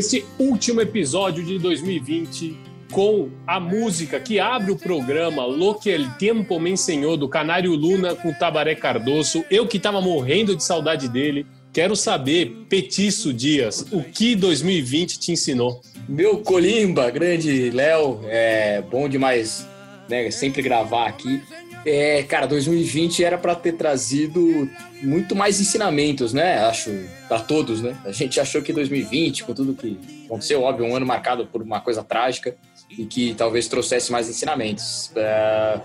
Nesse último episódio de 2020, com a música que abre o programa Lo que el Tempo me ensinou do Canário Luna com Tabaré Cardoso, eu que estava morrendo de saudade dele, quero saber, Petiço Dias, o que 2020 te ensinou? Meu Colimba, grande Léo, é bom demais, né? Sempre gravar aqui. É, cara, 2020 era para ter trazido muito mais ensinamentos, né? Acho para todos, né? A gente achou que 2020, com tudo que aconteceu, óbvio, um ano marcado por uma coisa trágica e que talvez trouxesse mais ensinamentos. É,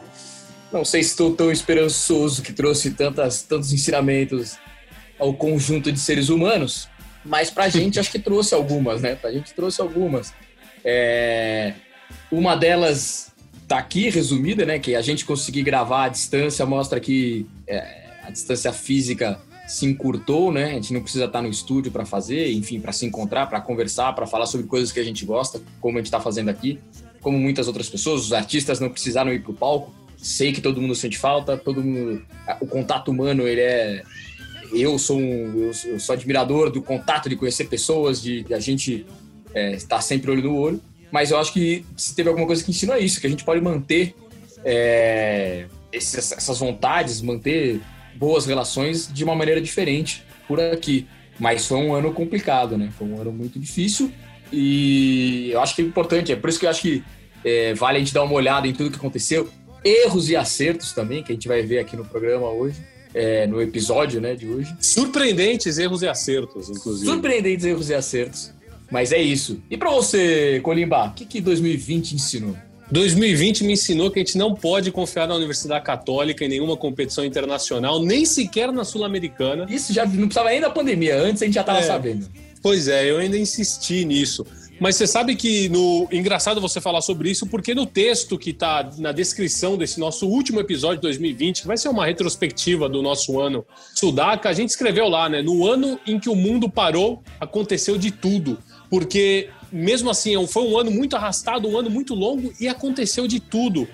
não sei se estou tão esperançoso que trouxe tantas, tantos ensinamentos ao conjunto de seres humanos, mas para a gente acho que trouxe algumas, né? Para a gente trouxe algumas. É, uma delas tá aqui resumida, né? Que a gente conseguir gravar à distância mostra que é, a distância física se encurtou, né? A gente não precisa estar no estúdio para fazer, enfim, para se encontrar, para conversar, para falar sobre coisas que a gente gosta, como a gente está fazendo aqui, como muitas outras pessoas. Os artistas não precisaram ir para o palco. Sei que todo mundo sente falta, todo mundo, o contato humano ele é eu sou um, eu sou, admirador do contato, de conhecer pessoas, de, de a gente é, estar sempre olho no olho. Mas eu acho que se teve alguma coisa que ensinou isso, que a gente pode manter é, esses, essas vontades, manter boas relações de uma maneira diferente por aqui. Mas foi um ano complicado, né? Foi um ano muito difícil e eu acho que é importante, é por isso que eu acho que é, vale a gente dar uma olhada em tudo que aconteceu. Erros e acertos também, que a gente vai ver aqui no programa hoje. É, no episódio né, de hoje. Surpreendentes erros e acertos, inclusive. Surpreendentes erros e acertos. Mas é isso. E para você, Colimba, o que, que 2020 ensinou? 2020 me ensinou que a gente não pode confiar na Universidade Católica em nenhuma competição internacional, nem sequer na Sul-Americana. Isso já não precisava nem da pandemia, antes a gente já estava É. sabendo. Pois é, eu ainda insisti nisso. Mas você sabe que no engraçado você falar sobre isso, porque no texto que está na descrição desse nosso último episódio de 2020, que vai ser uma retrospectiva do nosso ano Sudaca, a gente escreveu lá, né? No ano em que o mundo parou, aconteceu de tudo. Porque mesmo assim, foi um ano muito arrastado, um ano muito longo e aconteceu de tudo.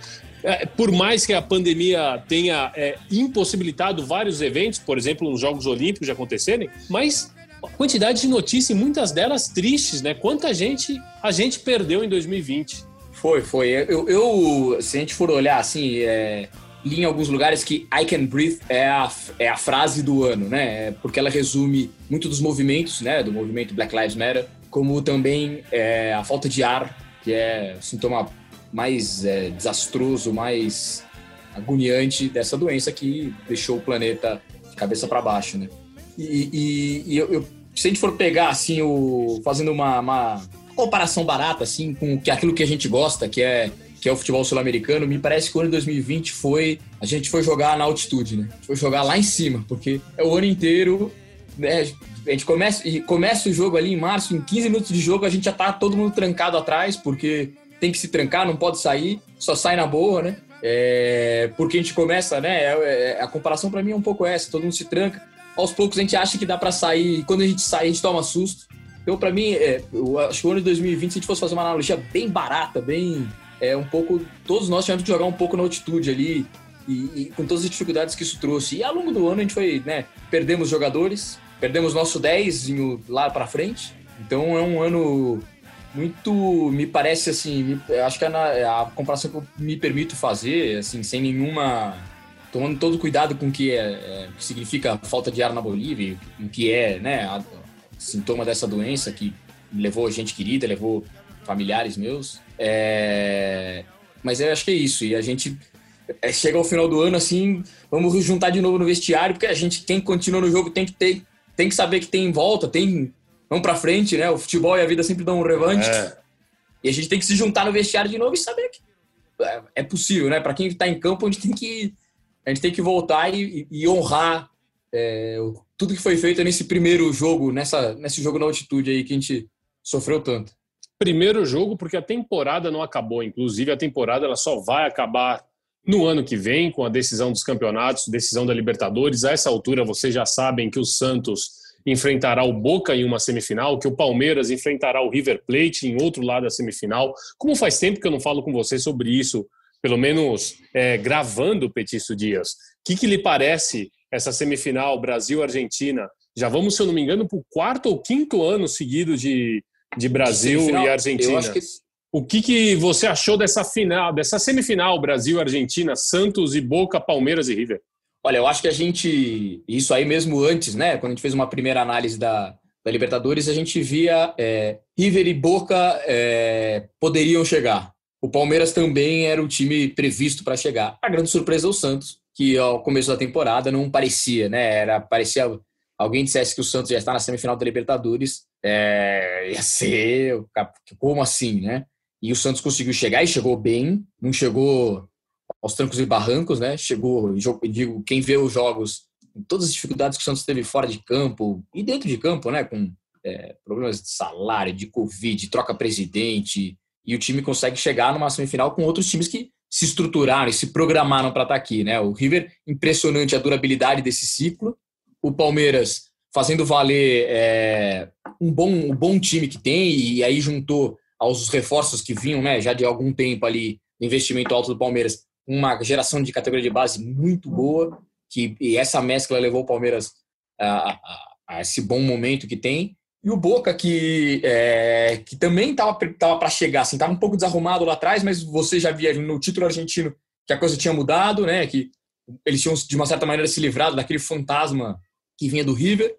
É, por mais que a pandemia tenha é, impossibilitado vários eventos, por exemplo, os Jogos Olímpicos de acontecerem, mas a quantidade de notícias, muitas delas tristes, né? Quanta gente a gente perdeu em 2020. Foi, foi. Eu, eu se a gente for olhar assim, é, li em alguns lugares que I can breathe é a, é a frase do ano, né? É Porque ela resume muito dos movimentos, né? Do movimento Black Lives Matter, como também é, a falta de ar, que é o sintoma mais é, desastroso, mais agoniante dessa doença que deixou o planeta de cabeça para baixo, né? E, e- e eu, eu- se a gente for pegar assim o fazendo uma, uma comparação barata assim com que aquilo que a gente gosta, que é que é o futebol sul-americano, me parece que o ano de 2020 foi a gente foi jogar na altitude, né? Foi jogar lá em cima, porque é o ano inteiro, né? A gente começa e começa o jogo ali em março, em 15 minutos de jogo a gente já tá todo mundo trancado atrás, porque tem que se trancar, não pode sair, só sai na boa, né? É, porque a gente começa, né? é- é- a comparação para mim é um pouco essa, todo mundo se tranca. Aos poucos a gente acha que dá para sair, e quando a gente sai, a gente toma susto. Então, para mim, é, eu acho que o ano de 2020, se a gente fosse fazer uma analogia bem barata, bem. É um pouco. Todos nós tivemos que jogar um pouco na altitude ali. E, e, com todas as dificuldades que isso trouxe. E ao longo do ano a gente foi, né? Perdemos jogadores, perdemos nosso 10 lá para frente. Então é um ano muito, me parece assim, acho que é a, é a, comparação que eu me permito fazer, assim, sem nenhuma, tomando todo cuidado com o que, é, é, significa falta de ar na Bolívia, o que é, né, a, sintoma dessa doença que levou gente querida, levou familiares meus. É, mas eu acho que é isso. E a gente é, chega ao final do ano assim, vamos juntar de novo no vestiário, porque a gente, quem continua no jogo tem que ter, tem que saber que tem volta, tem vamos para frente, né? O futebol e a vida sempre dão um revanche. É. E a gente tem que se juntar no vestiário de novo e saber que é, é possível, né? Para quem está em campo, a gente tem que a gente tem que voltar e, e honrar é, tudo que foi feito nesse primeiro jogo, nessa, nesse jogo na altitude aí que a gente sofreu tanto. Primeiro jogo, porque a temporada não acabou. Inclusive, a temporada ela só vai acabar no ano que vem, com a decisão dos campeonatos, decisão da Libertadores. A essa altura, vocês já sabem que o Santos enfrentará o Boca em uma semifinal, que o Palmeiras enfrentará o River Plate em outro lado da semifinal. Como faz tempo que eu não falo com você sobre isso, pelo menos é, gravando o Petício Dias. O que, que lhe parece essa semifinal Brasil-Argentina? Já vamos, se eu não me engano, para o quarto ou quinto ano seguido de, de Brasil e Argentina. Que... O que, que você achou dessa final, dessa semifinal Brasil-Argentina, Santos e Boca, Palmeiras e River? Olha, eu acho que a gente, isso aí mesmo antes, né, quando a gente fez uma primeira análise da, da Libertadores, a gente via é, River e Boca é, poderiam chegar. O Palmeiras também era o time previsto para chegar. A grande surpresa é o Santos, que ao começo da temporada não parecia, né? Era parecia alguém dissesse que o Santos já está na semifinal da Libertadores, é, ia ser como assim, né? E o Santos conseguiu chegar e chegou bem, não chegou aos trancos e barrancos, né? Chegou, digo, quem vê os jogos, todas as dificuldades que o Santos teve fora de campo e dentro de campo, né? Com é, problemas de salário, de Covid, troca presidente, e o time consegue chegar numa semifinal com outros times que se estruturaram e se programaram para estar tá aqui, né? O River, impressionante a durabilidade desse ciclo. O Palmeiras fazendo valer é, um, bom, um bom time que tem e aí juntou aos reforços que vinham, né? Já de algum tempo ali, investimento alto do Palmeiras, uma geração de categoria de base muito boa, que e essa mescla levou o Palmeiras a, a, a esse bom momento que tem. E o Boca, que, é, que também estava para chegar, assim, estava um pouco desarrumado lá atrás, mas você já via no título argentino que a coisa tinha mudado, né? Que eles tinham, de uma certa maneira, se livrado daquele fantasma que vinha do River.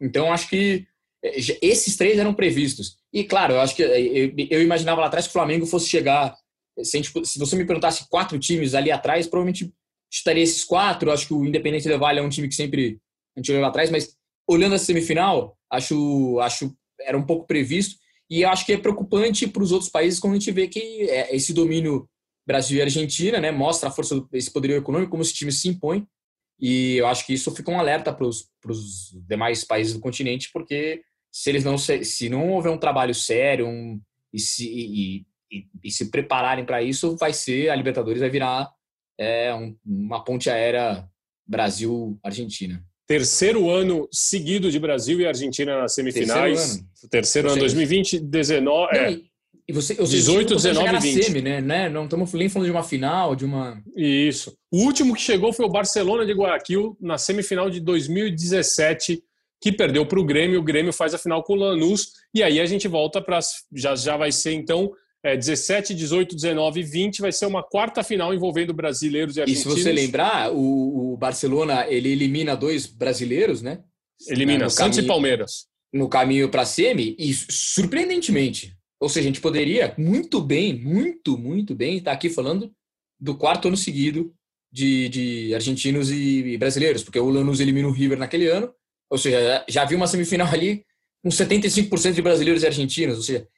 Então, acho que esses três eram previstos. E, claro, eu acho que é, eu, imaginava lá atrás que o Flamengo fosse chegar se, gente, se, você me perguntasse quatro times ali atrás, provavelmente estaria esses quatro. Acho que o Independente Del Valle é um time que sempre a gente olhou lá atrás, mas olhando a semifinal, acho, acho era um pouco previsto. E acho que é preocupante para os outros países quando a gente vê que é, esse domínio Brasil e Argentina né, mostra a força desse poderio econômico, como esse time se impõe. E eu acho que isso fica um alerta para os demais países do continente, porque se eles não se, se não houver um trabalho sério um, e, se, e, e, e se prepararem para isso, vai ser a Libertadores vai virar é, um, uma ponte aérea Brasil-Argentina. Terceiro ano seguido de Brasil e Argentina nas semifinais. Terceiro ano, Terceiro ano 2020, 19. É. E você, ou 18, 19 e 20. Semi, né? né? Não estamos nem falando de uma final, de uma. Isso. O último que chegou foi o Barcelona de Guayaquil na semifinal de 2017, que perdeu para o Grêmio. O Grêmio faz a final com o Lanús. E aí a gente volta para. Já, já vai ser então é, 17, 18, 19 e 20 vai ser uma quarta final envolvendo brasileiros e argentinos. E se você lembrar, o, o Barcelona ele elimina dois brasileiros, né? Elimina Santos caminho, e Palmeiras. No caminho para a semi, e surpreendentemente. Ou seja, a gente poderia muito bem, muito, muito bem estar aqui falando do quarto ano seguido de, de argentinos e, e brasileiros, porque o Lanús elimina o River naquele ano, ou seja, já havia uma semifinal ali com 75% de brasileiros e argentinos, ou seja,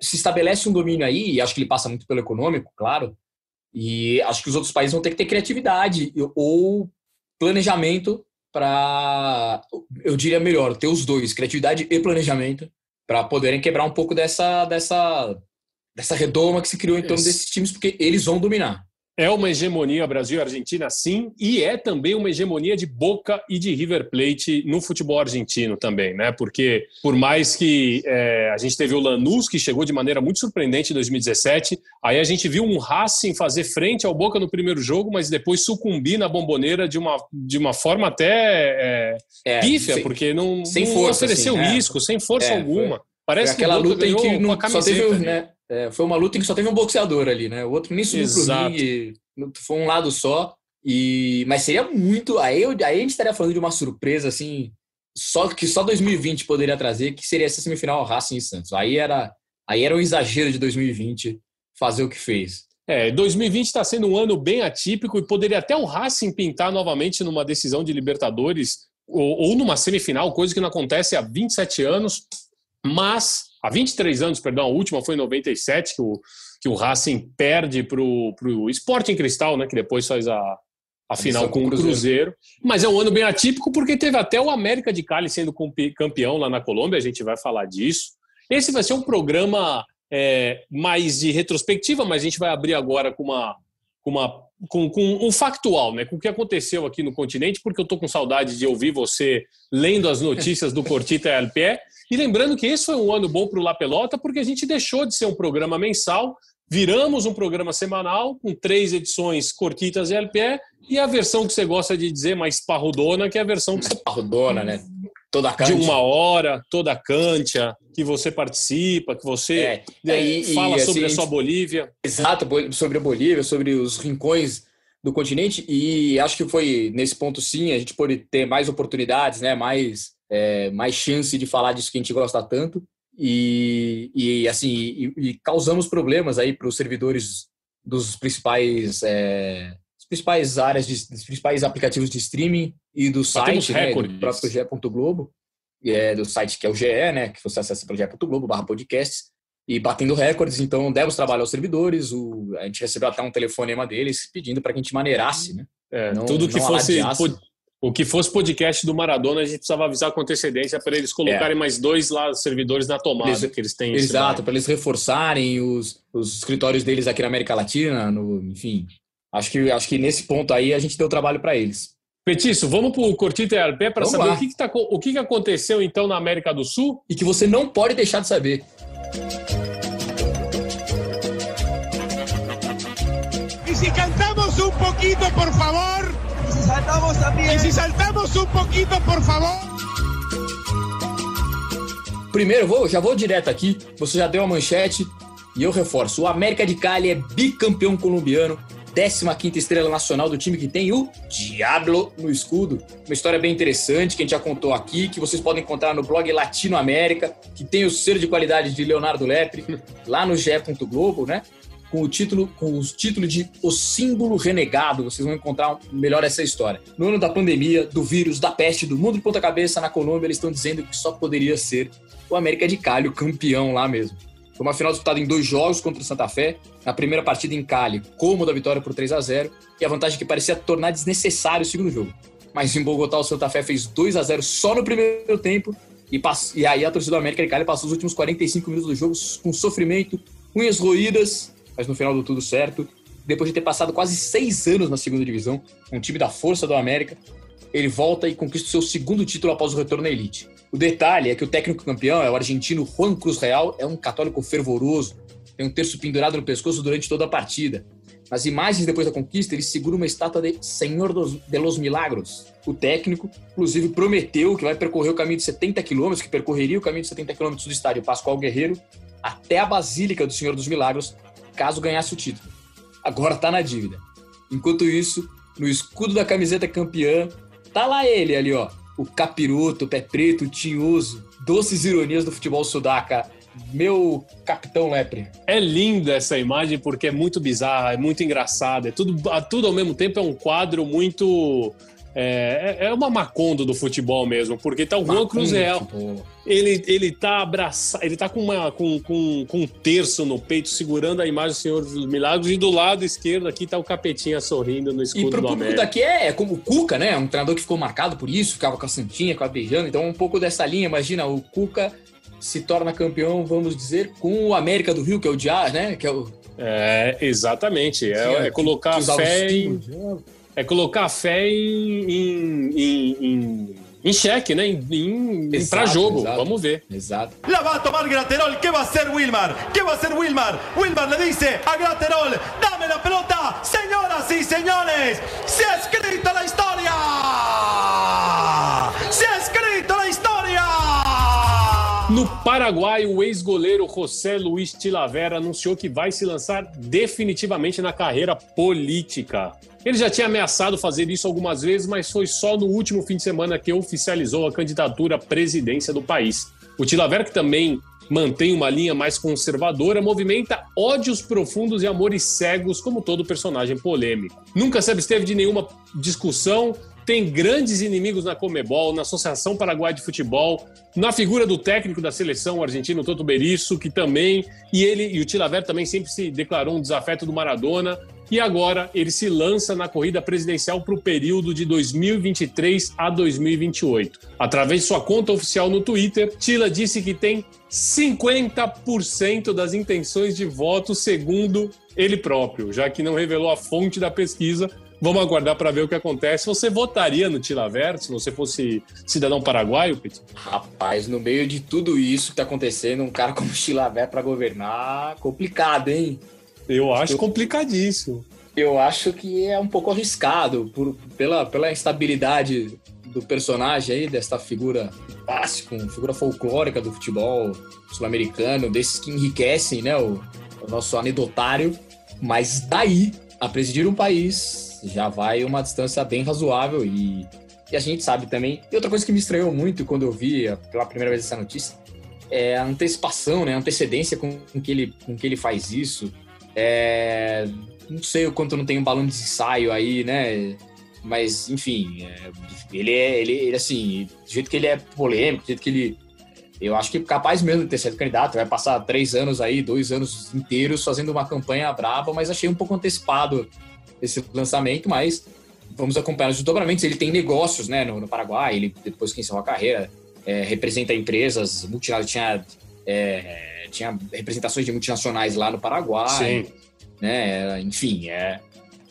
se estabelece um domínio aí, e acho que ele passa muito pelo econômico, claro, e acho que os outros países vão ter que ter criatividade ou planejamento para, eu diria melhor, ter os dois, criatividade e planejamento, para poderem quebrar um pouco dessa, dessa, dessa redoma que se criou em torno desses times, porque eles vão dominar. É uma hegemonia Brasil e Argentina, sim, e é também uma hegemonia de Boca e de River Plate no futebol argentino também, né? Porque por mais que é, a gente teve o Lanús, que chegou de maneira muito surpreendente em 2017, aí a gente viu um Racing fazer frente ao Boca no primeiro jogo, mas depois sucumbir na bomboneira de uma, de uma forma até é, é, pífia, sem, porque não, sem não força, ofereceu assim, risco, sem força é, alguma. Foi, Parece foi aquela que luta em que não, só teve, né? É, foi uma luta em que só teve um boxeador ali, né? O outro nem subiu Exato. pro ringue, foi um lado só. E, mas seria muito. Aí, eu, aí a gente estaria falando de uma surpresa, assim, só que só 2020 poderia trazer, que seria essa semifinal Racing e Santos. Aí era, aí era um exagero de 2020 fazer o que fez. É, 2020 está sendo um ano bem atípico e poderia até o Racing pintar novamente numa decisão de Libertadores ou, ou numa semifinal, coisa que não acontece há 27 anos. Mas há 23 anos, perdão, a última foi em 97, que o, que o Racing perde para o Sporting Cristal, né, que depois faz a, a final com o Cruzeiro. Cruzeiro. Mas é um ano bem atípico porque teve até o América de Cali sendo campeão lá na Colômbia, a gente vai falar disso. Esse vai ser um programa é, mais de retrospectiva, mas a gente vai abrir agora com uma com, uma, com, com um factual, né? Com o que aconteceu aqui no continente, porque eu estou com saudade de ouvir você lendo as notícias do Cortita LPE. E lembrando que esse foi um ano bom para o La Pelota, porque a gente deixou de ser um programa mensal, viramos um programa semanal com três edições Cortitas e LPE e a versão que você gosta de dizer mais parrudona, que é a versão que você... Parrudona, né? Toda a De uma hora, toda a cancha, que você participa, que você é, é, e, fala e, sobre assim, a sua Bolívia. Exato, sobre a Bolívia, sobre os rincões do continente. E acho que foi nesse ponto, sim, a gente pode ter mais oportunidades, né? mais, é, mais chance de falar disso que a gente gosta tanto. E, e assim, e, e causamos problemas aí para os servidores dos principais é, principais áreas, de, dos principais aplicativos de streaming e do site, né, do próprio GE. Globo, é, do site que é o GE, né, que você acessa pelo ge.globo barra podcasts, e batendo recordes, então demos trabalho aos servidores, o, a gente recebeu até um telefonema deles pedindo para que a gente maneirasse, né? É, não, tudo que fosse o que fosse podcast do Maradona, a gente precisava avisar com antecedência para eles colocarem é. mais dois lá servidores na tomada eles, que eles têm. Exato, para eles reforçarem os, os escritórios deles aqui na América Latina, no, enfim, Acho que, acho que nesse ponto aí a gente deu trabalho para eles. Petiço, vamos para o Cortito ERP para saber o que, que, tá, o que, que aconteceu então na América do Sul. E que você não pode deixar de saber. E se cantamos um pouquinho, por favor? E se saltamos também? E se saltamos um pouquinho, por favor? Primeiro, vou, já vou direto aqui. Você já deu a manchete e eu reforço. O América de Cali é bicampeão colombiano 15ª estrela nacional do time que tem o Diablo no escudo. Uma história bem interessante que a gente já contou aqui, que vocês podem encontrar no blog Latino América, que tem o selo de qualidade de Leonardo Lepre, lá no ge Globo, né? Com o título, com os títulos de O Símbolo Renegado, vocês vão encontrar melhor essa história. No ano da pandemia, do vírus, da peste, do mundo de ponta cabeça na Colômbia, eles estão dizendo que só poderia ser o América de Cali, o campeão lá mesmo. Foi uma final disputada em dois jogos contra o Santa Fé. Na primeira partida em Cali, cômoda vitória por 3 a 0 e a vantagem que parecia tornar desnecessário o segundo jogo. Mas em Bogotá, o Santa Fé fez 2 a 0 só no primeiro tempo e, pass... e aí a torcida do América de Cali passou os últimos 45 minutos do jogo com sofrimento, unhas roídas, mas no final deu tudo certo. Depois de ter passado quase seis anos na segunda divisão, um time da força do América, ele volta e conquista o seu segundo título após o retorno à elite. O detalhe é que o técnico campeão é o argentino Juan Cruz Real, é um católico fervoroso, tem um terço pendurado no pescoço durante toda a partida. Nas imagens depois da conquista, ele segura uma estátua de Senhor dos, de los Milagros. O técnico, inclusive, prometeu que vai percorrer o caminho de 70 quilômetros, que percorreria o caminho de 70 quilômetros do estádio Pascoal Guerreiro até a Basílica do Senhor dos Milagros, caso ganhasse o título. Agora tá na dívida. Enquanto isso, no escudo da camiseta campeã, tá lá ele ali, ó, o capiroto, o pé preto, o tinhoso, doces ironias do futebol sudaca. Meu capitão lepre. É linda essa imagem porque é muito bizarra, é muito engraçada, é tudo, tudo ao mesmo tempo é um quadro muito é, é, é uma macondo do futebol mesmo, porque tá o Juan Cruz Real. Ele, ele tá abraçado, ele tá com, uma, com, com, com um terço no peito, segurando a imagem do Senhor dos Milagres, e do lado esquerdo aqui tá o Capetinha sorrindo no escudo e pro do público daqui é, é como o Cuca, né? Um treinador que ficou marcado por isso, ficava com a Santinha, com a beijando. Então, um pouco dessa linha, imagina, o Cuca se torna campeão, vamos dizer, com o América do Rio, que é o Diá, né? Que é o É, exatamente. É, é colocar a fé em, é colocar a fé em, em, em, em xeque, né? Em, em, exato, pra jogo. Exato. Vamos ver. Exato. La va a tomar Graterol. ¿Qué va a hacer Wilmar? ¿Qué va a hacer Wilmar? Wilmar le dice a Graterol: Dame la pelota. Señoras y señores, se ha escrito la historia. No Paraguai, o ex-goleiro José Luiz Tilavera anunciou que vai se lançar definitivamente na carreira política. Ele já tinha ameaçado fazer isso algumas vezes, mas foi só no último fim de semana que oficializou a candidatura à presidência do país. O Tilaver, que também mantém uma linha mais conservadora, movimenta ódios profundos e amores cegos, como todo personagem polêmico. Nunca se absteve de nenhuma discussão, tem grandes inimigos na Comebol, na Associação Paraguai de Futebol, na figura do técnico da seleção argentino Toto Berizzo, que também, e ele e o Tilaver também sempre se declarou um desafeto do Maradona, e agora ele se lança na corrida presidencial para o período de 2023 a 2028. Através de sua conta oficial no Twitter, Tila disse que tem 50% das intenções de voto, segundo ele próprio, já que não revelou a fonte da pesquisa. Vamos aguardar para ver o que acontece. Você votaria no Tilaver se você fosse cidadão paraguaio, Petit? Rapaz, no meio de tudo isso que está acontecendo, um cara como Tilaver para governar, complicado, hein? Eu acho eu, complicadíssimo. Eu acho que é um pouco arriscado por, pela, pela instabilidade do personagem aí, desta figura clássica, figura folclórica do futebol sul-americano, desses que enriquecem né, o, o nosso anedotário. Mas daí a presidir um país já vai uma distância bem razoável e, e a gente sabe também. E outra coisa que me estranhou muito quando eu vi pela primeira vez essa notícia é a antecipação, né, a antecedência com, que, ele, com que ele faz isso. É, não sei o quanto não tem um balão de ensaio aí, né? Mas, enfim, é, ele é, ele, ele, assim, do jeito que ele é polêmico, do jeito que ele. Eu acho que capaz mesmo de ter sido candidato. Vai passar três anos aí, dois anos inteiros fazendo uma campanha braba, mas achei um pouco antecipado esse lançamento, mas vamos acompanhar os desdobramentos. Ele tem negócios, né, no, no Paraguai, ele, depois que encerrou a carreira, é, representa empresas multinacionais, tinha é, tinha representações de multinacionais lá no Paraguai. Sim. Né? Enfim, é.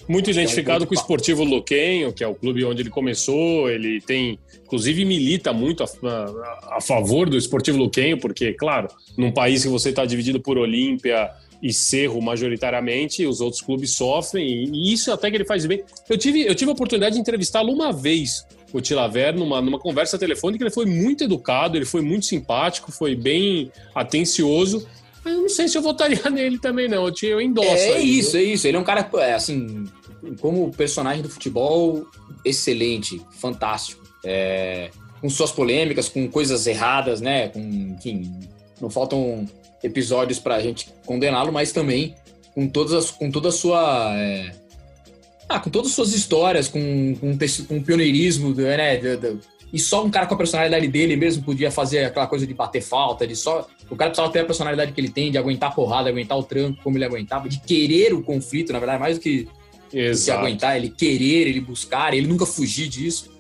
Muito identificado é um com o Esportivo Luquenho, que é o clube onde ele começou. Ele tem, inclusive, milita muito a, a, a favor do Esportivo Luquenho, porque, claro, num país que você está dividido por Olímpia e Cerro majoritariamente, os outros clubes sofrem, e isso até que ele faz bem. Eu tive, eu tive a oportunidade de entrevistá-lo uma vez o Tilaver numa, numa conversa telefônica. Ele foi muito educado, ele foi muito simpático, foi bem atencioso. Mas eu não sei se eu votaria nele também, não. Eu endosso. É, é isso, é isso. Ele é um cara, é, assim, como personagem do futebol, excelente, fantástico. É, com suas polêmicas, com coisas erradas, né? Com, enfim, não faltam episódios pra gente condená-lo, mas também com, todas as, com toda a sua. É, ah, com todas as suas histórias, com, com, com pioneirismo, né? E só um cara com a personalidade dele mesmo podia fazer aquela coisa de bater falta, de só. O cara precisava ter a personalidade que ele tem, de aguentar a porrada, aguentar o tranco como ele aguentava, de querer o conflito, na verdade, mais do que, se aguentar, ele querer, ele buscar, ele nunca fugir disso.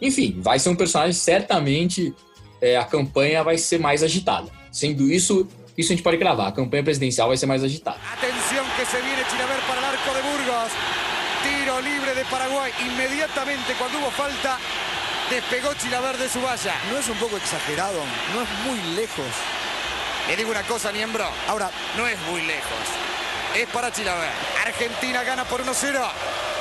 Enfim, vai ser um personagem, certamente é, a campanha vai ser mais agitada. Sendo isso, isso a gente pode gravar. A campanha presidencial vai ser mais agitada. Atenção que se viene Chilaver para o arco de Burgos. Tiro libre de Paraguay. Inmediatamente cuando hubo falta, despegó Chilaver de su valla. ¿No es un poco exagerado? ¿No es muy lejos? Le digo una cosa, miembro. Ahora, no es muy lejos. Es para Chilaver. Argentina gana por 1-0.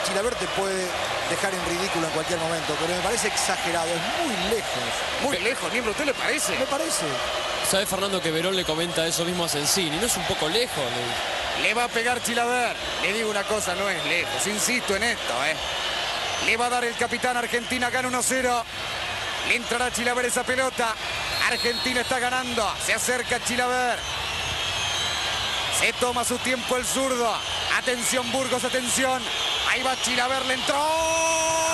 Chilaver te puede dejar en ridículo en cualquier momento, pero me parece exagerado, es muy lejos. Muy lejos, miembro, ¿usted le parece? Me parece. ¿Sabe Fernando que Verón le comenta eso mismo a Sensini? ¿No es un poco lejos? Le va a pegar Chilaver. Le digo una cosa, no es lejos. Insisto en esto, ¿eh? Le va a dar el capitán Argentina, gana 1-0. Le entrará Chilaver esa pelota. Argentina está ganando. Se acerca Chilaver. Se toma su tiempo el zurdo. Atención Burgos, atención. Ahí va Chilaver, le entró.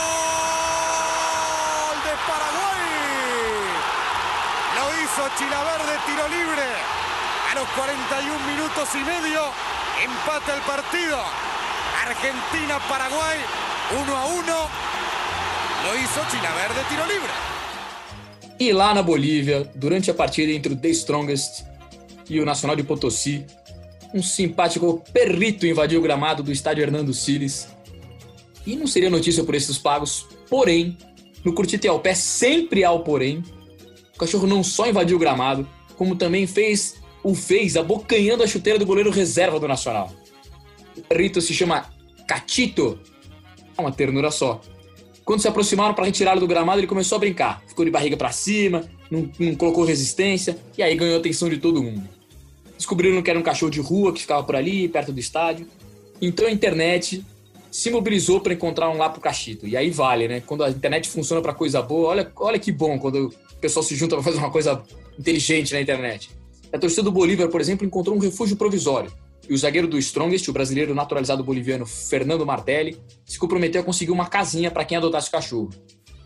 Hizo Chilaver de tiro libre. A los 41 minutos y medio empata el partido. Argentina-Paraguay 1 a 1. Lo hizo Chilaver de tiro libre. E lá na Bolívia, durante a partida entre o The Strongest e o Nacional de Potosí, um simpático perrito invadiu o gramado do estádio Hernando Siles. E não seria notícia por esses pagos, porém, no Curtite ao pé sempre há o porém. O cachorro não só invadiu o gramado, como também fez o fez abocanhando a chuteira do goleiro reserva do Nacional. O perrito se chama Catito. É uma ternura só. Quando se aproximaram para retirá-lo do gramado, ele começou a brincar. Ficou de barriga para cima, não, não colocou resistência, e aí ganhou a atenção de todo mundo. Descobriram que era um cachorro de rua que ficava por ali, perto do estádio. Então a internet se mobilizou para encontrar um lá pro cachito. E aí vale, né? Quando a internet funciona para coisa boa, olha, olha que bom quando o pessoal se junta para fazer uma coisa inteligente na internet. A torcida do Bolívar, por exemplo, encontrou um refúgio provisório. E o zagueiro do Strongest, o brasileiro naturalizado boliviano Fernando Martelli, se comprometeu a conseguir uma casinha para quem adotasse o cachorro.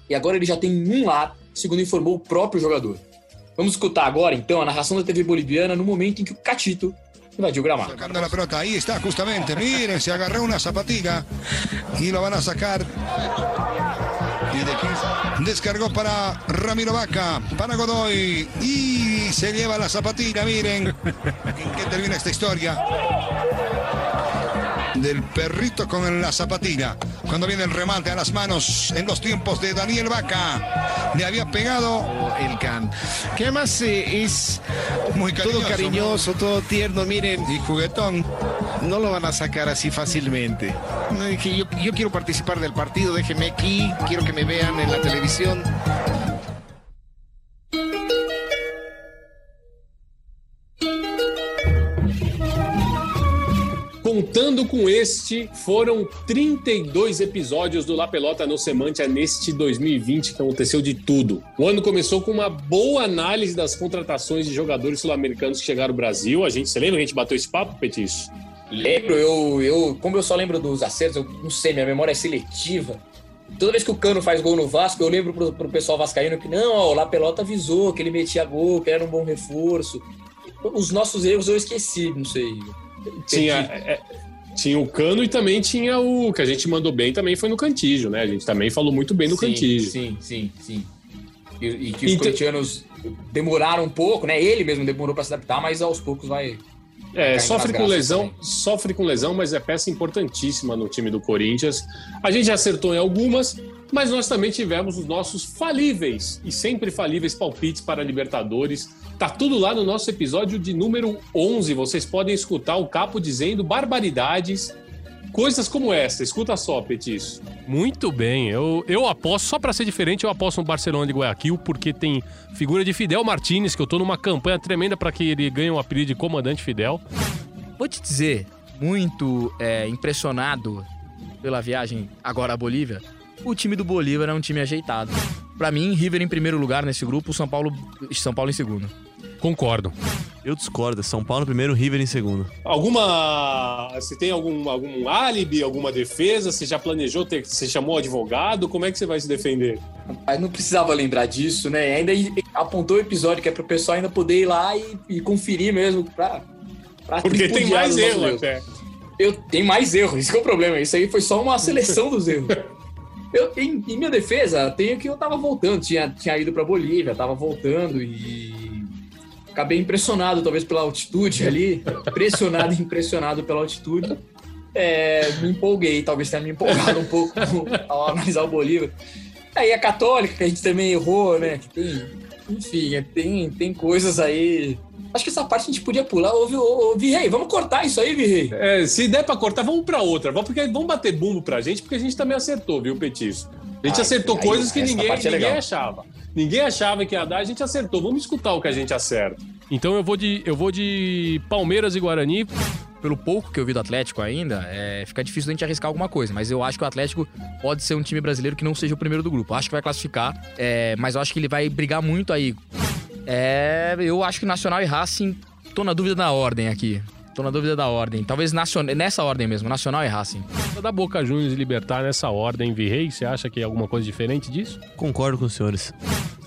E agora ele já tem um lar, segundo informou o próprio jogador. Vamos escutar agora, então, a narração da TV boliviana no momento em que o Catito invadiu o gramado. Sacando la pelota, ahí está justamente, miren, se agarró una zapatilla y lo van a sacar. Y de 15. Descargó para Ramiro Vaca, para Godoy y se lleva la zapatilla, miren. ¿En qué termina esta historia? Del perrito con la zapatilla. Cuando viene el remate a las manos en los tiempos de Daniel Vaca. Le había pegado el can. Que además eh, es muy cariñoso, todo cariñoso, todo tierno, miren. Y juguetón. No lo van a sacar así fácilmente. Dije, yo, yo quiero participar del partido, déjenme aquí, quiero que me vean en la televisión. Contando com este, foram 32 episódios do La Pelota no Semantia neste 2020 que aconteceu de tudo. O ano começou com uma boa análise das contratações de jogadores sul-americanos que chegaram ao Brasil. A gente, você lembra que a gente bateu esse papo, Petis? Lembro, eu, eu, como eu só lembro dos acertos, eu não sei, minha memória é seletiva. Toda vez que o Cano faz gol no Vasco, eu lembro pro, pro pessoal vascaíno que não, ó, o La Pelota avisou que ele metia gol, que era um bom reforço. Os nossos erros eu esqueci, não sei. Tinha, é, tinha o Cano e também tinha o que a gente mandou bem, também foi no Cantígio, né? A gente também falou muito bem no sim, Cantígio. Sim, sim, sim. E, e que os então, corintianos demoraram um pouco, né? Ele mesmo demorou para se adaptar, mas aos poucos vai. É, sofre com lesão, também. sofre com lesão, mas é peça importantíssima no time do Corinthians. A gente acertou em algumas, mas nós também tivemos os nossos falíveis e sempre falíveis palpites para Libertadores. Tá tudo lá no nosso episódio de número 11. Vocês podem escutar o Capo dizendo barbaridades, coisas como essa. Escuta só, Petis. Muito bem. Eu, eu aposto, só para ser diferente, eu aposto no Barcelona de Guayaquil, porque tem figura de Fidel Martinez, que eu tô numa campanha tremenda para que ele ganhe o um apelido de Comandante Fidel. Vou te dizer, muito é, impressionado pela viagem agora à Bolívia, o time do Bolívar é um time ajeitado. Para mim, River em primeiro lugar nesse grupo, São Paulo, São Paulo em segundo. Concordo. Eu discordo. São Paulo em primeiro, River em segundo. Alguma. Você tem algum, algum álibi, alguma defesa? Você já planejou ter. Você chamou advogado? Como é que você vai se defender? Rapaz, não precisava lembrar disso, né? Ainda apontou o episódio que é pro pessoal ainda poder ir lá e, e conferir mesmo pra. pra Porque tem mais erro até. Eu tenho mais erro, isso é o problema. Isso aí foi só uma seleção dos erros. Eu, em, em, minha defesa, tenho que eu tava voltando, tinha, tinha ido pra Bolívia, tava voltando e acabei impressionado, talvez, pela altitude ali, pressionado e impressionado pela altitude. É, me empolguei, talvez tenha me empolgado um pouco ao analisar o Bolívar. Aí a Católica, que a gente também errou, né? Tem, enfim, tem, tem coisas aí Acho que essa parte a gente podia pular. Ô, ô, ô Virrei, vamos cortar isso aí, Virrei. É, se der pra cortar, vamos pra outra. Vamos, porque, vamos bater bumbo pra gente, porque a gente também acertou, viu, Petiço? A gente ah, acertou aí, coisas que ninguém, é ninguém achava. Ninguém achava que ia dar, a gente acertou. Vamos escutar o que a gente acerta. Então eu vou de, eu vou de Palmeiras e Guarani. Pelo pouco que eu vi do Atlético ainda, é, fica difícil a gente arriscar alguma coisa. Mas eu acho que o Atlético pode ser um time brasileiro que não seja o primeiro do grupo. Acho que vai classificar, é, mas eu acho que ele vai brigar muito aí é, eu acho que Nacional e Racing, tô na dúvida da ordem aqui. Tô na dúvida da ordem. Talvez nacional, nessa ordem mesmo, Nacional e Racing. Da Boca Juniors e Libertar nessa ordem, Virrei, você acha que é alguma coisa diferente disso? Concordo com os senhores.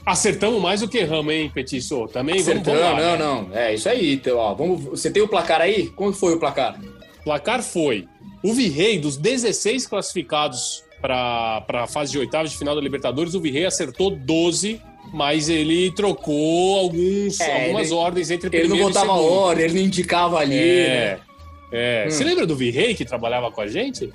Acertamos mais do que erramos, hein, Petiço? Também Acertamos, vamos, lá, Não, né? não, É isso aí. Então, ó, vamos, você tem o placar aí? Como foi o placar? O placar foi o Virrei, dos 16 classificados para a fase de oitavas de final da Libertadores, o Virrei acertou 12 mas ele trocou alguns, é, algumas ele, ordens entre Ele não botava ordem, ele não indicava ali. É. Né? É, Hum. Você lembra do Virrei que trabalhava com a gente?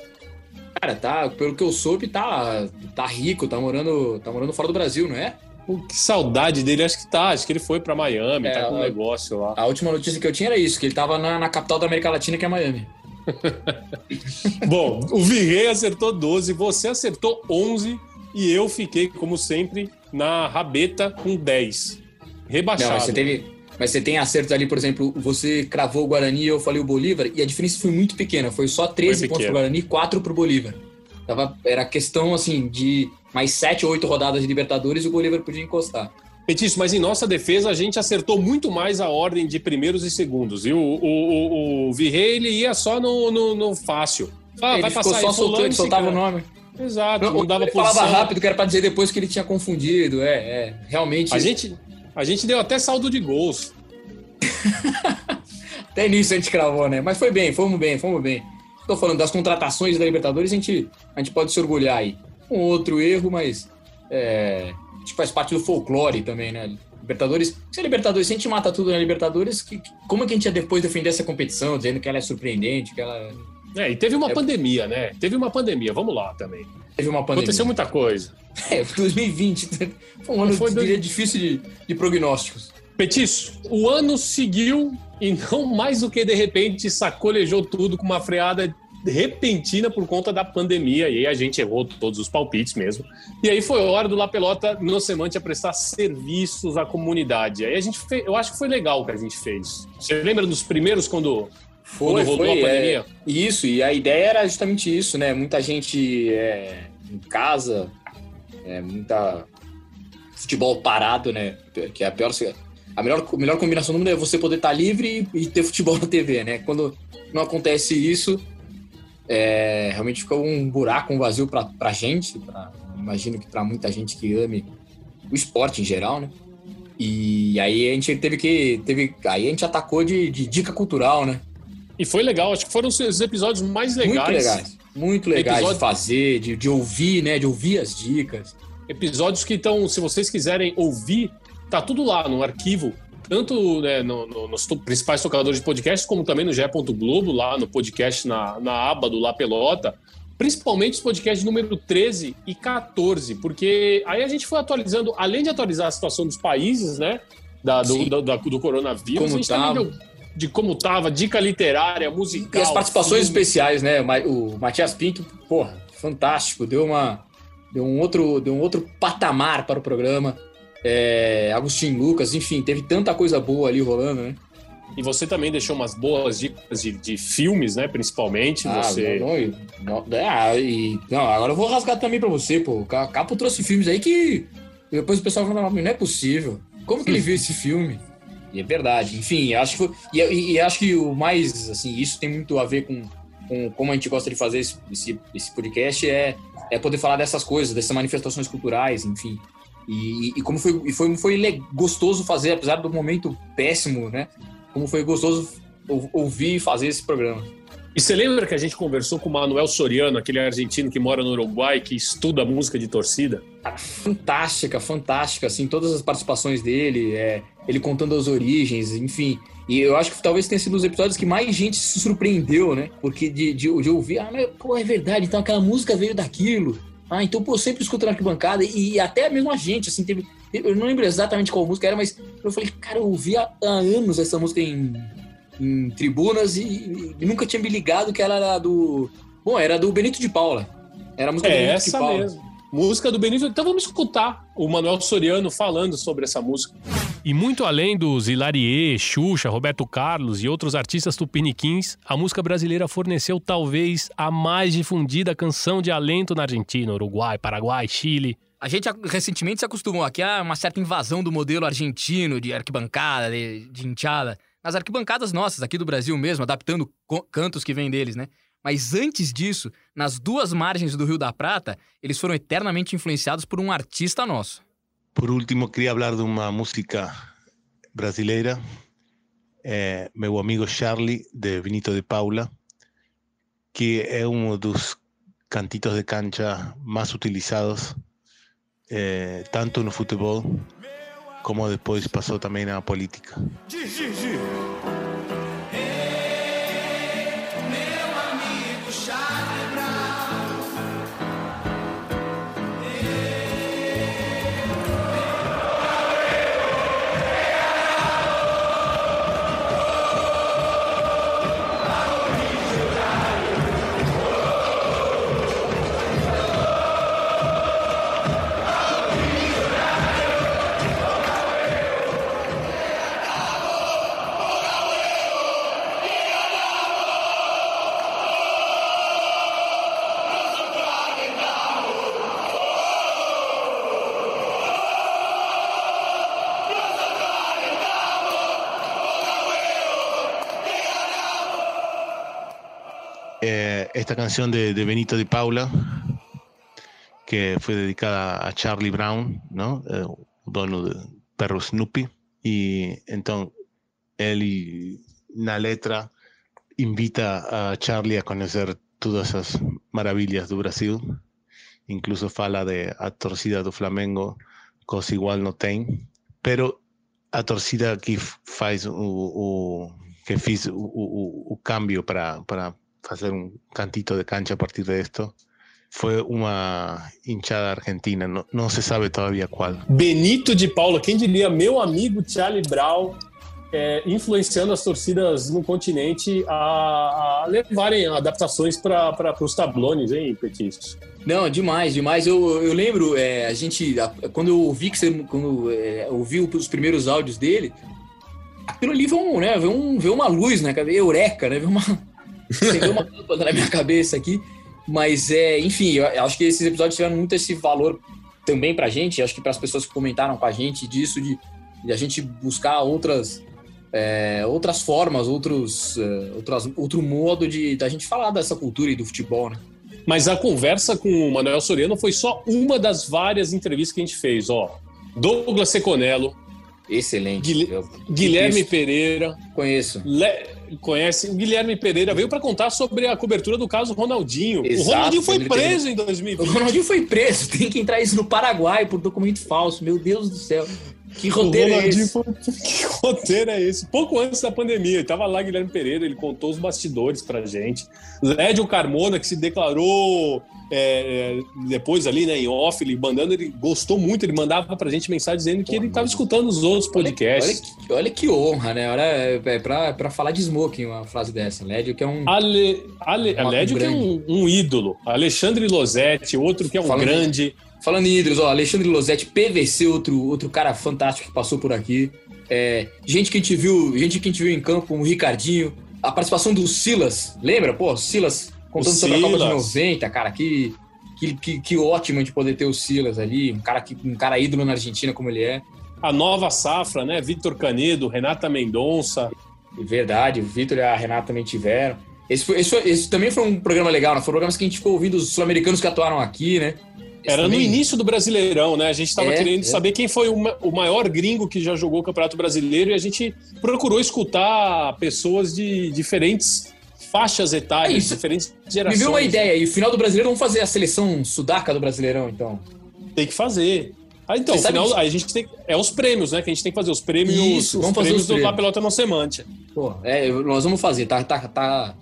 Cara, tá, pelo que eu soube, tá, tá rico, tá morando, tá morando fora do Brasil, não é? Pô, que saudade dele, acho que tá. Acho que ele foi pra Miami, É, tá com um negócio lá. A última notícia que eu tinha era isso, que ele tava na, na capital da América Latina, que é Miami. Bom, o Virrei acertou 12, você acertou 11 e eu fiquei, como sempre, na rabeta com 10. Rebaixado. Não, mas você teve. Mas você tem acertos ali, por exemplo, você cravou o Guarani e eu falei o Bolívar, e a diferença foi muito pequena. Foi só 13 Foi pontos pro Guarani e 4 pro Bolívar. Tava, era questão, assim, de mais 7 ou 8 rodadas de Libertadores e o Bolívar podia encostar. Petício, mas em nossa defesa a gente acertou muito mais a ordem de primeiros e segundos. E o, o, o, o Virrei, ele ia só no, no, no fácil. Ah, ele vai ficou passar só soltando, soltava o nome. Exato, não, dava ele posição. falava rápido, que era pra dizer depois que ele tinha confundido. É, é. Realmente. A gente, a gente deu até saldo de gols. Até nisso a gente cravou, né? Mas foi bem, fomos bem, fomos bem. Tô falando das contratações da Libertadores, a gente, a gente pode se orgulhar aí. Um outro erro, mas é, acho que faz parte do folclore também, né? Libertadores, se a Libertadores, se a gente mata tudo na Libertadores, que, que- como é que a gente ia depois defender essa competição, dizendo que ela é surpreendente, que ela É, e teve uma É. pandemia, né? Teve uma pandemia, vamos lá também. teve uma pandemia? Aconteceu muita coisa. É, 2020 foi um ano, Foi difícil de, de prognósticos. Petiço, o ano seguiu e não mais do que de repente sacolejou tudo com uma freada repentina por conta da pandemia. E aí a gente errou todos os palpites mesmo. E aí foi hora do La Pelota no Semante a prestar serviços à comunidade. Aí a gente fez, eu acho que foi legal o que a gente fez. Você lembra dos primeiros quando, quando rolou a é, pandemia? isso, e a ideia era justamente isso, né? Muita gente é, em casa, é, muita futebol parado, né? Que é a pior. A melhor, a melhor combinação do mundo é você poder estar livre e, e ter futebol na TV, né? Quando não acontece isso, é, realmente fica um buraco, um vazio pra, pra gente. Pra, imagino que pra muita gente que ame o esporte em geral, né? E aí a gente teve que. Teve, aí a gente atacou de, de dica cultural, né? E foi legal, acho que foram os episódios mais legais. Muito legais. Muito legais Episódio- de fazer, de, de ouvir, né? De ouvir as dicas. episódios que estão, se vocês quiserem ouvir, tá tudo lá no arquivo, tanto né, no- no- nos principais tocadores de podcast, como também no GE. Globo, lá no podcast, na, na aba do La Pelota. Principalmente os podcasts número 13 e 14, porque aí a gente foi atualizando, além de atualizar a situação dos países, né? Da, do, da- do coronavírus, Como a gente também deu de como tava, dica literária, musical. E as participações filme. especiais, né? O Ma- O Matias Pinto, porra, fantástico. Deu uma. Deu um outro, deu um outro patamar para o programa. É, Agostinho Lucas, enfim, teve tanta coisa boa ali rolando, né? E você também deixou umas boas dicas de, de filmes, né? Principalmente. Ah, você... não, e- não, é, e, não, agora eu vou rasgar também pra você, pô. Capo trouxe filmes aí que depois o pessoal fala, não é possível. Como que ele viu esse filme? E é verdade. Enfim, acho que foi, e, e- e acho que o mais, assim, isso tem muito a ver com, com como a gente gosta de fazer esse, esse, esse podcast, é, é poder falar dessas coisas, dessas manifestações culturais, enfim. E, e como foi, e foi, foi gostoso fazer, apesar do momento péssimo, né? Como foi gostoso ou- ouvir e fazer esse programa. E você lembra que a gente conversou com o Manuel Soriano, aquele argentino que mora no Uruguai, que estuda música de torcida? fantástica, fantástica, assim, todas as participações dele, é, ele contando as origens, enfim. E eu acho que talvez tenha sido os episódios que mais gente se surpreendeu, né? Porque de, de, de ouvir, ah, mas, pô, é verdade, então aquela música veio daquilo. Ah, então, pô, eu sempre escuto na arquibancada, e, até mesmo a gente, assim, teve. Eu não lembro exatamente qual música era, mas eu falei, cara, eu ouvi há, há anos essa música em, em tribunas e, e nunca tinha me ligado que ela era do. Bom, era do Benito de Paula. Era a música do É Benito de essa Paula. mesmo. Música do Benito. Então vamos escutar o Manuel Soriano falando sobre essa música. E muito além dos Hilarie, Xuxa, Roberto Carlos e outros artistas tupiniquins, a música brasileira forneceu talvez a mais difundida canção de alento na Argentina, Uruguai, Paraguai, Chile. A gente recentemente se acostumou aqui a uma certa invasão do modelo argentino de arquibancada, de, de hinchada. Nas arquibancadas nossas, aqui do Brasil mesmo, adaptando cantos que vêm deles, né? Mas antes disso, nas duas margens do Rio da Prata, eles foram eternamente influenciados por um artista nosso. Por último, queria falar de uma música brasileira. É, meu amigo Charlie, de Benito de Paula, que é um dos cantitos de cancha mais utilizados, eh, tanto no futebol como depois passou também na política. Esta canción de, Benito de Paula, que fue dedicada a Charlie Brown, ¿no? Eh, dono de perro Snoopy. Y entonces él y na letra invita a Charlie a conhecer todas essas maravilhas do Brasil. Incluso fala de a torcida do Flamengo, coisa igual não tem. Pero a torcida que faz o, que fiz o, cambio para fazer um cantito de cancha a partir de esto foi uma hinchada argentina, não, não se sabe todavía qual. Benito de Paula, quem diria meu amigo Charlie Brown é, influenciando as torcidas no continente a, a levarem adaptações para os tablones, hein, Petis? Não, demais, demais. Eu, eu lembro, é, a gente, a, quando eu ouvi que você, quando é, ouvi os primeiros áudios dele, aquilo ali veio, um, né, veio, um, veio uma luz, né, eureka, né, veio uma, veio uma lâmpada na minha cabeça aqui. Mas, é, enfim, eu acho que esses episódios tiveram muito esse valor também pra gente, acho que para as pessoas que comentaram com a gente disso, de, de a gente buscar outras, é, outras formas, outros, é, outras, outro modo de da gente falar dessa cultura e do futebol, né? Mas a conversa com o Manuel Soriano foi só uma das várias entrevistas que a gente fez, ó. Douglas Seconello. Excelente. Guilherme Pereira. Conheço. Le conhece. O Guilherme Pereira veio para contar sobre a cobertura do caso Ronaldinho. Exato, o Ronaldinho foi preso em 2020. O Ronaldinho foi preso. Tem que entrar isso no Paraguai por documento falso. Meu Deus do céu. Que roteiro é esse? Que roteiro é esse? Pouco antes da pandemia, ele tava lá Guilherme Pereira, ele contou os bastidores pra gente. Lédio Carmona, que se declarou é, é, depois ali, né, em off, ele mandando, ele gostou muito, ele mandava pra gente mensagem dizendo que Pô, ele tava escutando os outros podcasts. Olha, olha, olha, que honra, né? Olha, é pra, pra falar de smoking uma frase dessa. Lédio que é um... Ale, Ale, Lédio um que é um, um, ídolo. Alexandre Losetti, outro que é um Falando grande... Falando em ídolos, ó, Alexandre Losetti, PVC, outro, outro cara fantástico que passou por aqui. É, gente que a gente viu, gente que a gente viu em campo, como o Ricardinho, a participação do Silas, lembra? Pô, Silas contando sobre a Copa de 90, cara, que, que, que, que ótimo de poder ter o Silas ali, um cara, que, um cara ídolo na Argentina como ele é. A nova safra, né? Vitor Canedo, Renata Mendonça. Verdade, o Vitor e a Renata também tiveram. Esse, foi, esse, foi, esse, também foi um programa legal, né? Foram programas que a gente ficou ouvindo os sul-americanos que atuaram aqui, né? Era no início do Brasileirão, né? A gente estava é, querendo é. saber quem foi o maior gringo que já jogou o Campeonato Brasileiro e a gente procurou escutar pessoas de diferentes faixas etárias, é diferentes gerações. Me deu uma ideia, e o final do Brasileiro, vamos fazer a seleção sudaca do Brasileirão, então? Tem que fazer. Ah, então, final, aí a gente tem. É os prêmios, né? Que a gente tem que fazer. Os prêmios. Isso, os vamos prêmios fazer os do La Pelota Não Semante. Pô, é, nós vamos fazer, tá, tá, tá,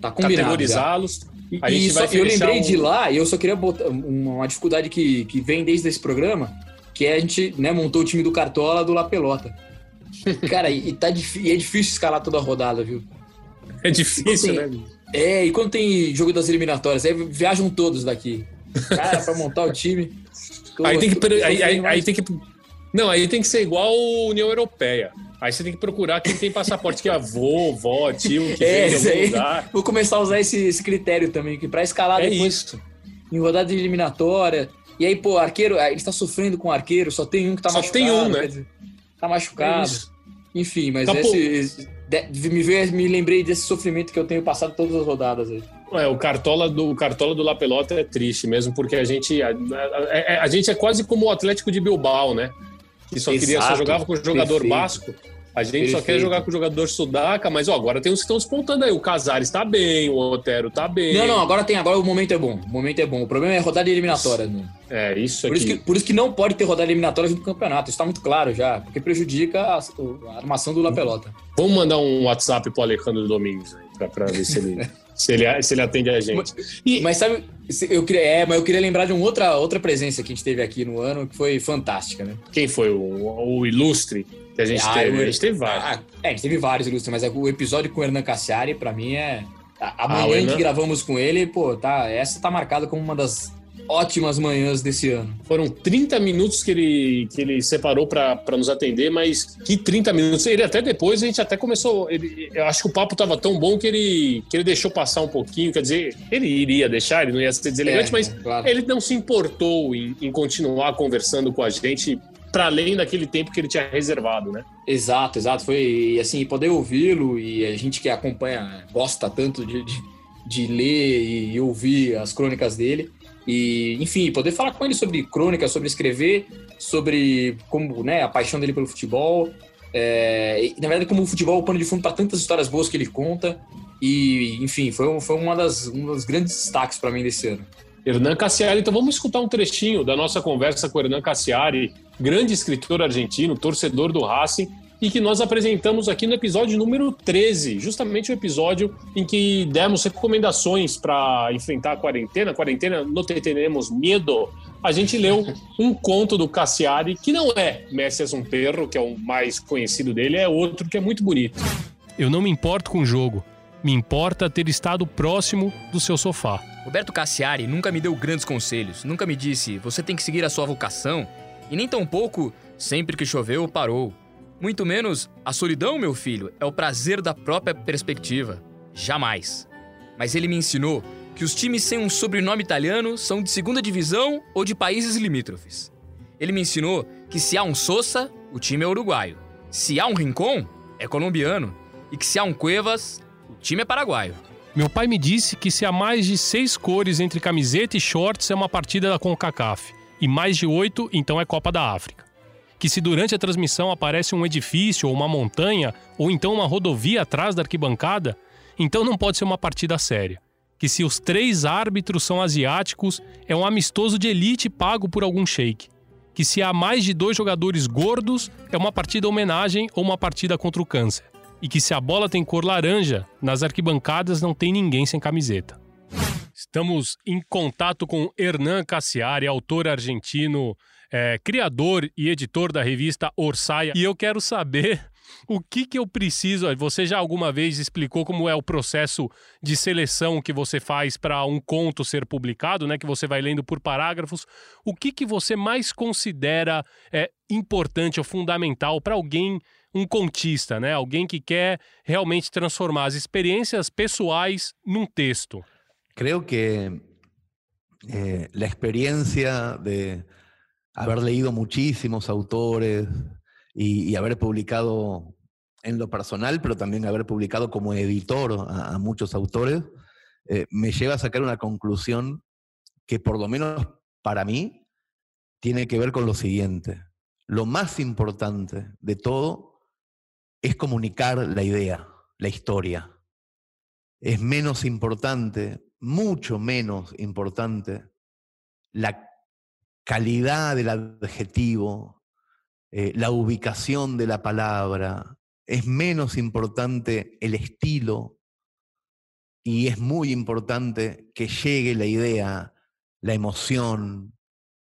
tá combinado. Categorizá-los. A gente vai eu lembrei um... de lá e eu só queria botar uma dificuldade que, que vem desde esse programa, que é a gente né, montou o time do Cartola do La Pelota. Cara, e, tá, e é difícil escalar toda a rodada, viu? É difícil, tem, né? É, e quando tem jogo das eliminatórias, aí viajam todos daqui. Cara, pra montar o time. Tô, aí tem que. Aí, aí, aí, tem que. Não, aí tem que ser igual a União Europeia. Aí você tem que procurar quem tem passaporte que é avô, vó, tio, que é, vem lugar. Vou começar a usar esse, esse critério também, que pra escalar é depois isso. em rodada de eliminatória. E aí, pô, arqueiro, ele está sofrendo com arqueiro, só tem um que tá só machucado. Só tem um, né? Dizer, tá machucado. É Enfim, mas tá esse, esse, me, veio, me lembrei desse sofrimento que eu tenho passado todas as rodadas aí. É, o cartola do o cartola do La Pelota é triste mesmo, porque a gente a, a, a, a gente é quase como o Atlético de Bilbao, né? Que só queria só jogava com o jogador Perfeito. basco. A gente Perfeito. só quer jogar com o jogador sudaca, mas ó, agora tem uns que estão despontando aí. O Casares tá bem, o Otero tá bem. Não, não, agora tem, agora o momento é bom. O momento é bom. O problema é rodada eliminatória. Né? É, isso aqui. Por isso, que, por isso que não pode ter rodada eliminatória junto com o campeonato. Isso tá muito claro já, porque prejudica a, a armação do La Pelota. Vamos mandar um WhatsApp pro Alejandro Domingos aí, pra, pra ver se ele. se ele, se ele atende a gente. Mas, e, mas sabe, eu queria, é, mas eu queria lembrar de uma outra, outra presença que a gente teve aqui no ano, que foi fantástica, né? Quem foi? O, o ilustre que a gente ah, teve? a gente teve vários. Ah, é, a gente teve vários ilustres, mas é o episódio com o Hernan Cassiari, pra mim, é. A manhã ah, que gravamos com ele, pô, tá, essa tá marcada como uma das ótimas manhãs desse ano. Foram 30 minutos que ele, que ele separou para nos atender, mas que 30 minutos. Ele até depois, a gente até começou. Ele, eu acho que o papo estava tão bom que ele, que ele deixou passar um pouquinho. Quer dizer, ele iria deixar, ele não ia ser deselegante, é, mas claro. ele não se importou em, em continuar conversando com a gente para além daquele tempo que ele tinha reservado, né? Exato, exato. Foi assim, poder ouvi-lo e a gente que acompanha, gosta tanto de, de de ler e ouvir as crônicas dele. E, enfim, poder falar com ele sobre crônicas, sobre escrever, sobre como, né, a paixão dele pelo futebol. É, e, na verdade, como o futebol é o pano de fundo para tantas histórias boas que ele conta. E, enfim, foi, foi uma das, um dos grandes destaques para mim desse ano. Hernan Cassiari, então vamos escutar um trechinho da nossa conversa com Hernan Cassiari, grande escritor argentino, torcedor do Racing, e que nós apresentamos aqui no episódio número 13, justamente o episódio em que demos recomendações para enfrentar a quarentena. Quarentena, não teremos medo. A gente leu um conto do Cassiari, que não é Messias um Perro, que é o mais conhecido dele, é outro que é muito bonito. Eu não me importo com o jogo. Me importa ter estado próximo do seu sofá. Roberto Cassiari nunca me deu grandes conselhos, nunca me disse você tem que seguir a sua vocação, e nem tampouco sempre que choveu parou. Muito menos a solidão, meu filho, é o prazer da própria perspectiva. Jamais. Mas ele me ensinou que os times sem um sobrenome italiano são de segunda divisão ou de países limítrofes. Ele me ensinou que se há um Sosa, o time é uruguaio. Se há um Rincon, é colombiano. E que se há um Cuevas, o time é paraguaio. Meu pai me disse que se há mais de seis cores entre camiseta e shorts é uma partida da CONCACAF. E mais de oito, então é Copa da África que se durante a transmissão aparece um edifício ou uma montanha, ou então uma rodovia atrás da arquibancada, então não pode ser uma partida séria. Que se os três árbitros são asiáticos, é um amistoso de elite pago por algum sheik. Que se há mais de dois jogadores gordos, é uma partida homenagem ou uma partida contra o câncer. E que se a bola tem cor laranja, nas arquibancadas não tem ninguém sem camiseta. Estamos em contato com Hernan Cassiari, autor argentino é, criador e editor da revista Orsaia, e eu quero saber o que, que eu preciso. Você já alguma vez explicou como é o processo de seleção que você faz para um conto ser publicado, né? Que você vai lendo por parágrafos. O que, que você mais considera é, importante ou fundamental para alguém, um contista, né? Alguém que quer realmente transformar as experiências pessoais num texto? Creo que eh, a experiência de haber leído muchísimos autores y, haber publicado en lo personal, pero también haber publicado como editor a, muchos autores, eh, me lleva a sacar una conclusión que por lo menos para mí tiene que ver con lo siguiente. Lo más importante de todo es comunicar la idea, la historia. Es menos importante, mucho menos importante, la calidad del adjetivo, eh, la ubicación de la palabra, es menos importante el estilo y es muy importante que llegue la idea, la emoción,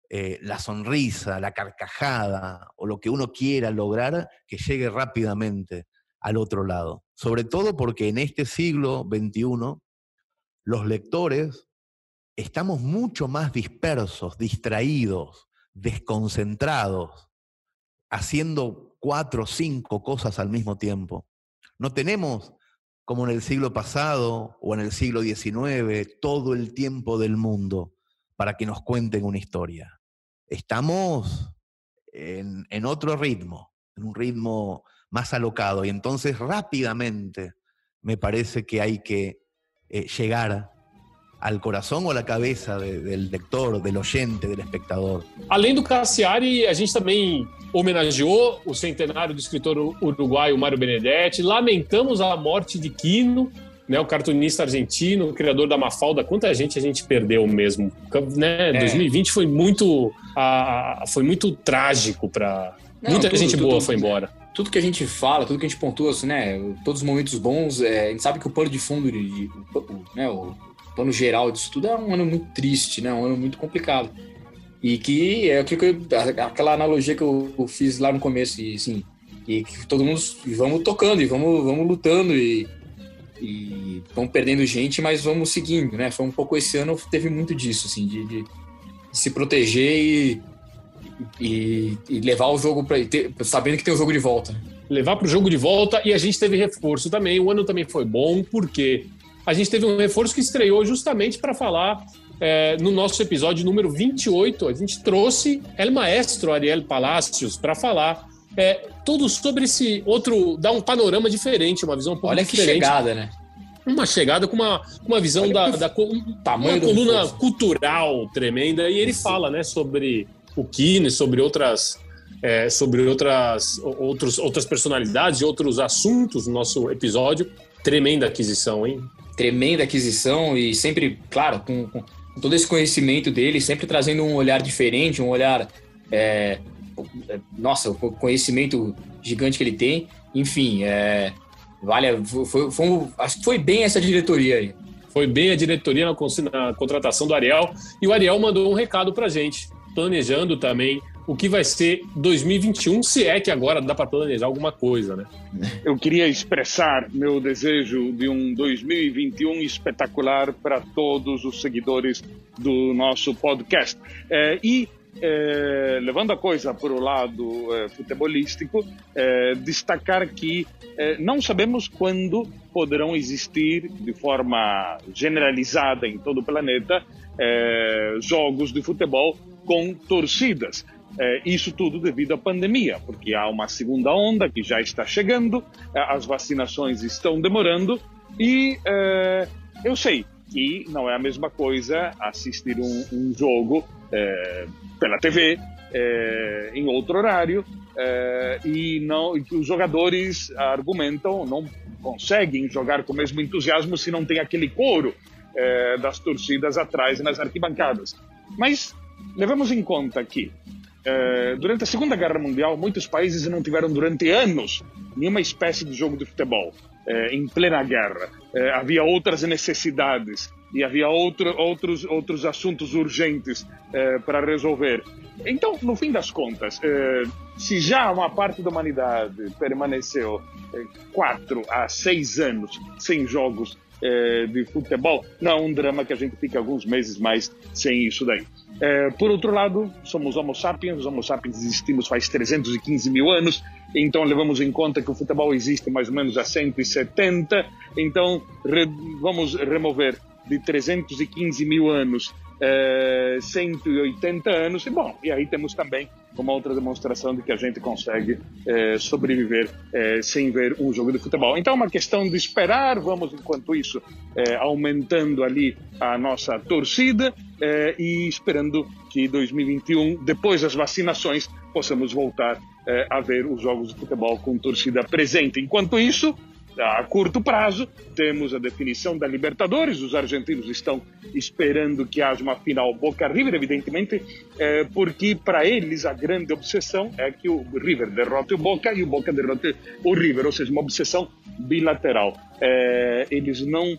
eh, la sonrisa, la carcajada o lo que uno quiera lograr, que llegue rápidamente al otro lado. Sobre todo porque en este siglo XXI los lectores estamos mucho más dispersos, distraídos, desconcentrados, haciendo cuatro o cinco cosas al mismo tiempo. No tenemos, como en el siglo pasado o en el siglo XIX, todo el tiempo del mundo para que nos cuenten una historia. Estamos en, otro ritmo, en un ritmo más alocado y entonces rápidamente me parece que hay que eh, llegar al coração ou à cabeça do leitor, do oyente, do espectador. Além do Cassiari, a gente também homenageou o centenário do escritor uruguaio Mário Benedetti, lamentamos a morte de Quino, né, o cartunista argentino, o criador da Mafalda. Quanta gente a gente perdeu mesmo. Né? É. 2020 foi muito, a, foi muito trágico para muita tudo, gente tudo, boa foi embora tudo que a gente fala, tudo que a gente pontua, assim, né? Todos os momentos bons, é, a gente sabe que o pano de fundo, de, de, né, o, plano geral disso tudo, é um ano muito triste, né? Um ano muito complicado. E que é que aquela analogia que eu, eu, fiz lá no começo, e assim, e que todo mundo vamos tocando e vamos, vamos lutando e, e vamos perdendo gente, mas vamos seguindo, né? Foi um pouco esse ano, teve muito disso, assim, de, de, se proteger e, e, e, levar o jogo para sabendo que tem o jogo de volta. Levar para o jogo de volta e a gente teve reforço também. O ano também foi bom, porque a gente teve um reforço que estreou justamente para falar é, no nosso episódio número 28. A gente trouxe El Maestro Ariel Palacios para falar é, tudo sobre esse outro, dar um panorama diferente, uma visão um pouco Olha diferente. que chegada, né? uma chegada com uma, uma visão da, da tamanho uma coluna cultural tremenda. E ele fala né, sobre o Kine, sobre outras. É, sobre outras, outros, outras personalidades e outros assuntos no nosso episódio. Tremenda aquisição, hein? Tremenda aquisição e sempre, claro, com, com todo esse conhecimento dele, sempre trazendo um olhar diferente, um olhar. É, nossa, o conhecimento gigante que ele tem. Enfim, é, Vale, foi, foi, acho que foi bem essa diretoria aí. Foi bem a diretoria na, na contratação do Ariel. E o Ariel mandou um recado pra gente, planejando também o que vai ser 2021, se é que agora dá para planejar alguma coisa, né? Eu queria expressar meu desejo de um 2021 espetacular para todos os seguidores do nosso podcast. É, e é, levando a coisa para o lado é, futebolístico, é, destacar que é, não sabemos quando poderão existir de forma generalizada em todo o planeta é, jogos de futebol com torcidas. É, isso tudo devido à pandemia, porque há uma segunda onda que já está chegando, as vacinações estão demorando e eu sei que não é a mesma coisa assistir um, um jogo pela TV, em outro horário, e não e os jogadores argumentam não conseguem jogar com o mesmo entusiasmo se não tem aquele coro das torcidas atrás nas arquibancadas. Mas levamos em conta que é, durante a Segunda Guerra Mundial muitos países não tiveram durante anos nenhuma espécie de jogo de futebol é, em plena guerra. É, havia outras necessidades e havia outro, outros, outros assuntos urgentes eh, para resolver. Então, no fim das contas, eh, se já uma parte da humanidade permaneceu quatro a seis anos sem jogos de futebol, não é um drama que a gente fique alguns meses mais sem isso daí. Eh, por outro lado, somos Homo sapiens, os Homo sapiens existimos faz 315 mil anos, então levamos em conta que o futebol existe mais ou menos há 170, então re vamos remover de 315 mil anos, é, 180 anos, e bom, e aí temos também uma outra demonstração de que a gente consegue é, sobreviver é, sem ver um jogo de futebol. Então, é uma questão de esperar, vamos, enquanto isso, é, aumentando ali a nossa torcida e esperando que 2021, depois das vacinações, possamos voltar a ver os jogos de futebol com torcida presente. Enquanto isso, a curto prazo, temos a definição da Libertadores. Os argentinos estão esperando que haja uma final Boca River, evidentemente, é, porque para eles a grande obsessão é que o River derrote o Boca e o Boca derrote o River, ou seja, uma obsessão bilateral. É, eles não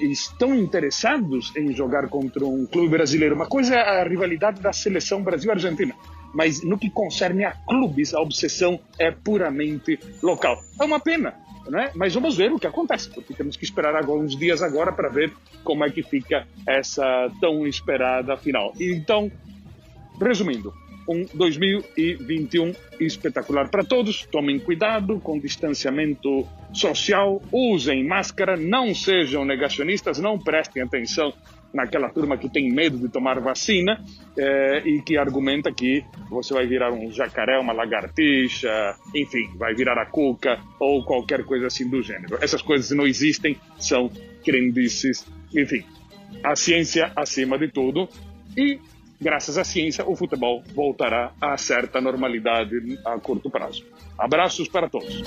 estão interessados em jogar contra um clube brasileiro. Uma coisa é a rivalidade da seleção Brasil-Argentina mas no que concerne a clubes, a obsessão é puramente local. É uma pena, né? Mas vamos ver o que acontece, porque temos que esperar alguns dias agora para ver como é que fica essa tão esperada final. Então, resumindo, um 2021 espetacular para todos. Tomem cuidado com distanciamento social, usem máscara, não sejam negacionistas, não prestem atenção naquela turma que tem medo de tomar vacina é, e que argumenta que você vai virar um jacaré, uma lagartixa, enfim, vai virar a cuca ou qualquer coisa assim do gênero. Essas coisas não existem, são crendices, enfim. A ciência acima de tudo e graças à ciência, o futebol voltará a certa normalidade a curto prazo. Abraços para todos.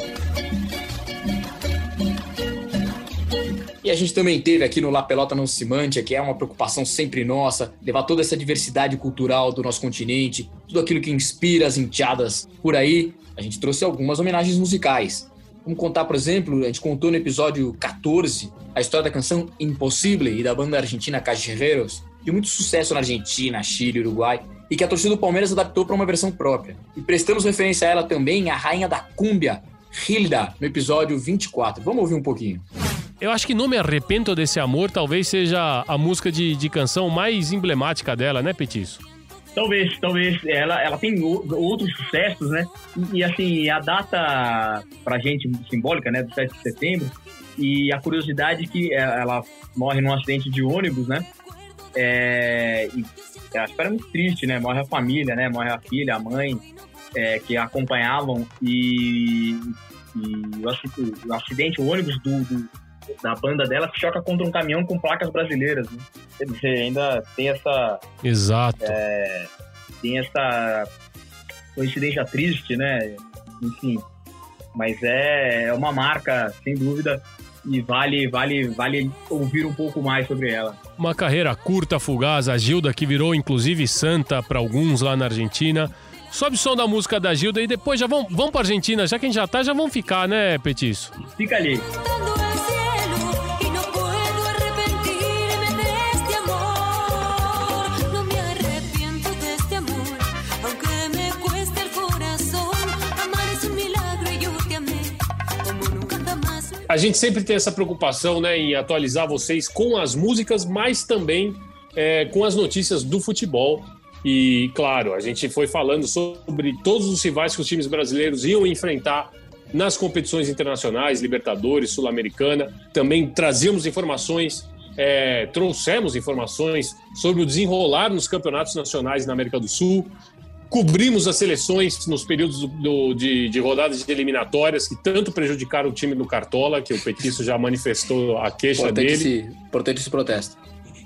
E a gente também teve aqui no La Pelota Não Se Mancha, que é uma preocupação sempre nossa, levar toda essa diversidade cultural do nosso continente, tudo aquilo que inspira as enteadas por aí. A gente trouxe algumas homenagens musicais. Vamos contar, por exemplo, a gente contou no episódio 14 a história da canção Impossible e da banda argentina Cajerreiros, de muito sucesso na Argentina, Chile, Uruguai, e que a torcida do Palmeiras adaptou para uma versão própria. E prestamos referência a ela também, a rainha da cúmbia, Hilda, no episódio 24. Vamos ouvir um pouquinho. Eu acho que Não Me Arrependo Desse Amor talvez seja a música de, de canção mais emblemática dela, né, Petiço? Talvez, talvez. Ela, ela tem outros sucessos, né? E, assim, a data pra gente simbólica, né, do 7 de setembro, e a curiosidade é que é, ela morre num acidente de ônibus, né? É, e a história é muito triste, né? Morre a família, né? Morre a filha, a mãe, é, que a acompanhavam e, e o, acidente, o ônibus do, do da banda dela choca contra um caminhão com placas brasileiras. Né? Quer dizer, ainda tem essa. Exato. É, tem essa coincidência triste, né? Enfim. Mas é, é uma marca, sem dúvida, e vale, vale, vale ouvir um pouco mais sobre ela. Uma carreira curta, fugaz, a Gilda que virou inclusive santa para alguns lá na Argentina. Sobe o som da música da Gilda e depois já vão, vão para Argentina, já que a gente já tá, já vão ficar, né, Petiço? Fica ali. A gente sempre tem essa preocupação né, em atualizar vocês com as músicas, mas também é, com as notícias do futebol. E, claro, a gente foi falando sobre todos os rivais que os times brasileiros iam enfrentar nas competições internacionais, Libertadores, Sul-Americana. Também trazíamos informações, é, trouxemos informações sobre o desenrolar nos campeonatos nacionais na América do Sul cobrimos as seleções nos períodos do, de, de, rodadas de eliminatórias que tanto prejudicaram o time do Cartola, que o Petiço já manifestou a queixa importante dele. Esse, importante esse protesto.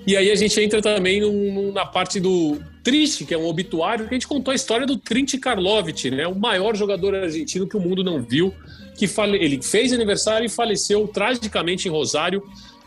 E aí a gente entra também num, na parte do triste, que é um obituário, que a gente contou a história do Trinti Karlovic, né? o maior jogador argentino que o mundo não viu, que fale... ele fez aniversário e faleceu tragicamente em Rosário.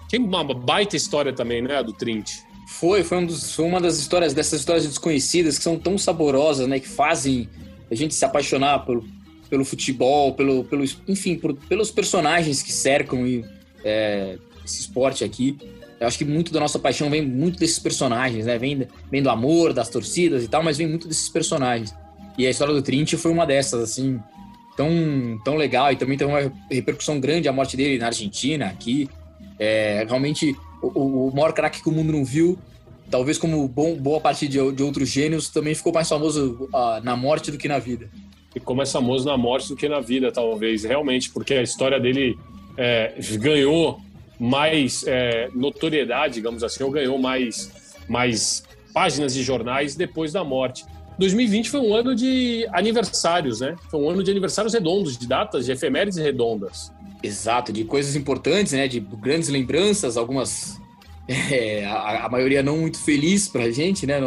Que uma baita história também, né, do Trinti. Foi, foi, um dos, foi, uma das histórias, dessas histórias desconhecidas que são tão saborosas, né? Que fazem a gente se apaixonar pelo, pelo futebol, pelo, pelo, enfim, por, pelos personagens que cercam e, é, esse esporte aqui. Eu acho que muito da nossa paixão vem muito desses personagens, né? Vem, vem do amor, das torcidas e tal, mas vem muito desses personagens. E a história do Trinity foi uma dessas, assim, tão, tão legal. E também tem uma repercussão grande a morte dele na Argentina, aqui. É, realmente o, o maior craque que o mundo não viu, talvez como bom, boa parte de, de outros gênios, também ficou mais famoso uh, na morte do que na vida. Ficou mais famoso na morte do que na vida, talvez, realmente, porque a história dele é, ganhou mais é, notoriedade, digamos assim, ou ganhou mais, mais páginas de jornais depois da morte. 2020 foi um ano de aniversários, né? Foi um ano de aniversários redondos, de datas, de efemérides redondas. Exato, de coisas importantes, né? De grandes lembranças, algumas. É, a, a, maioria não muito feliz pra gente, né?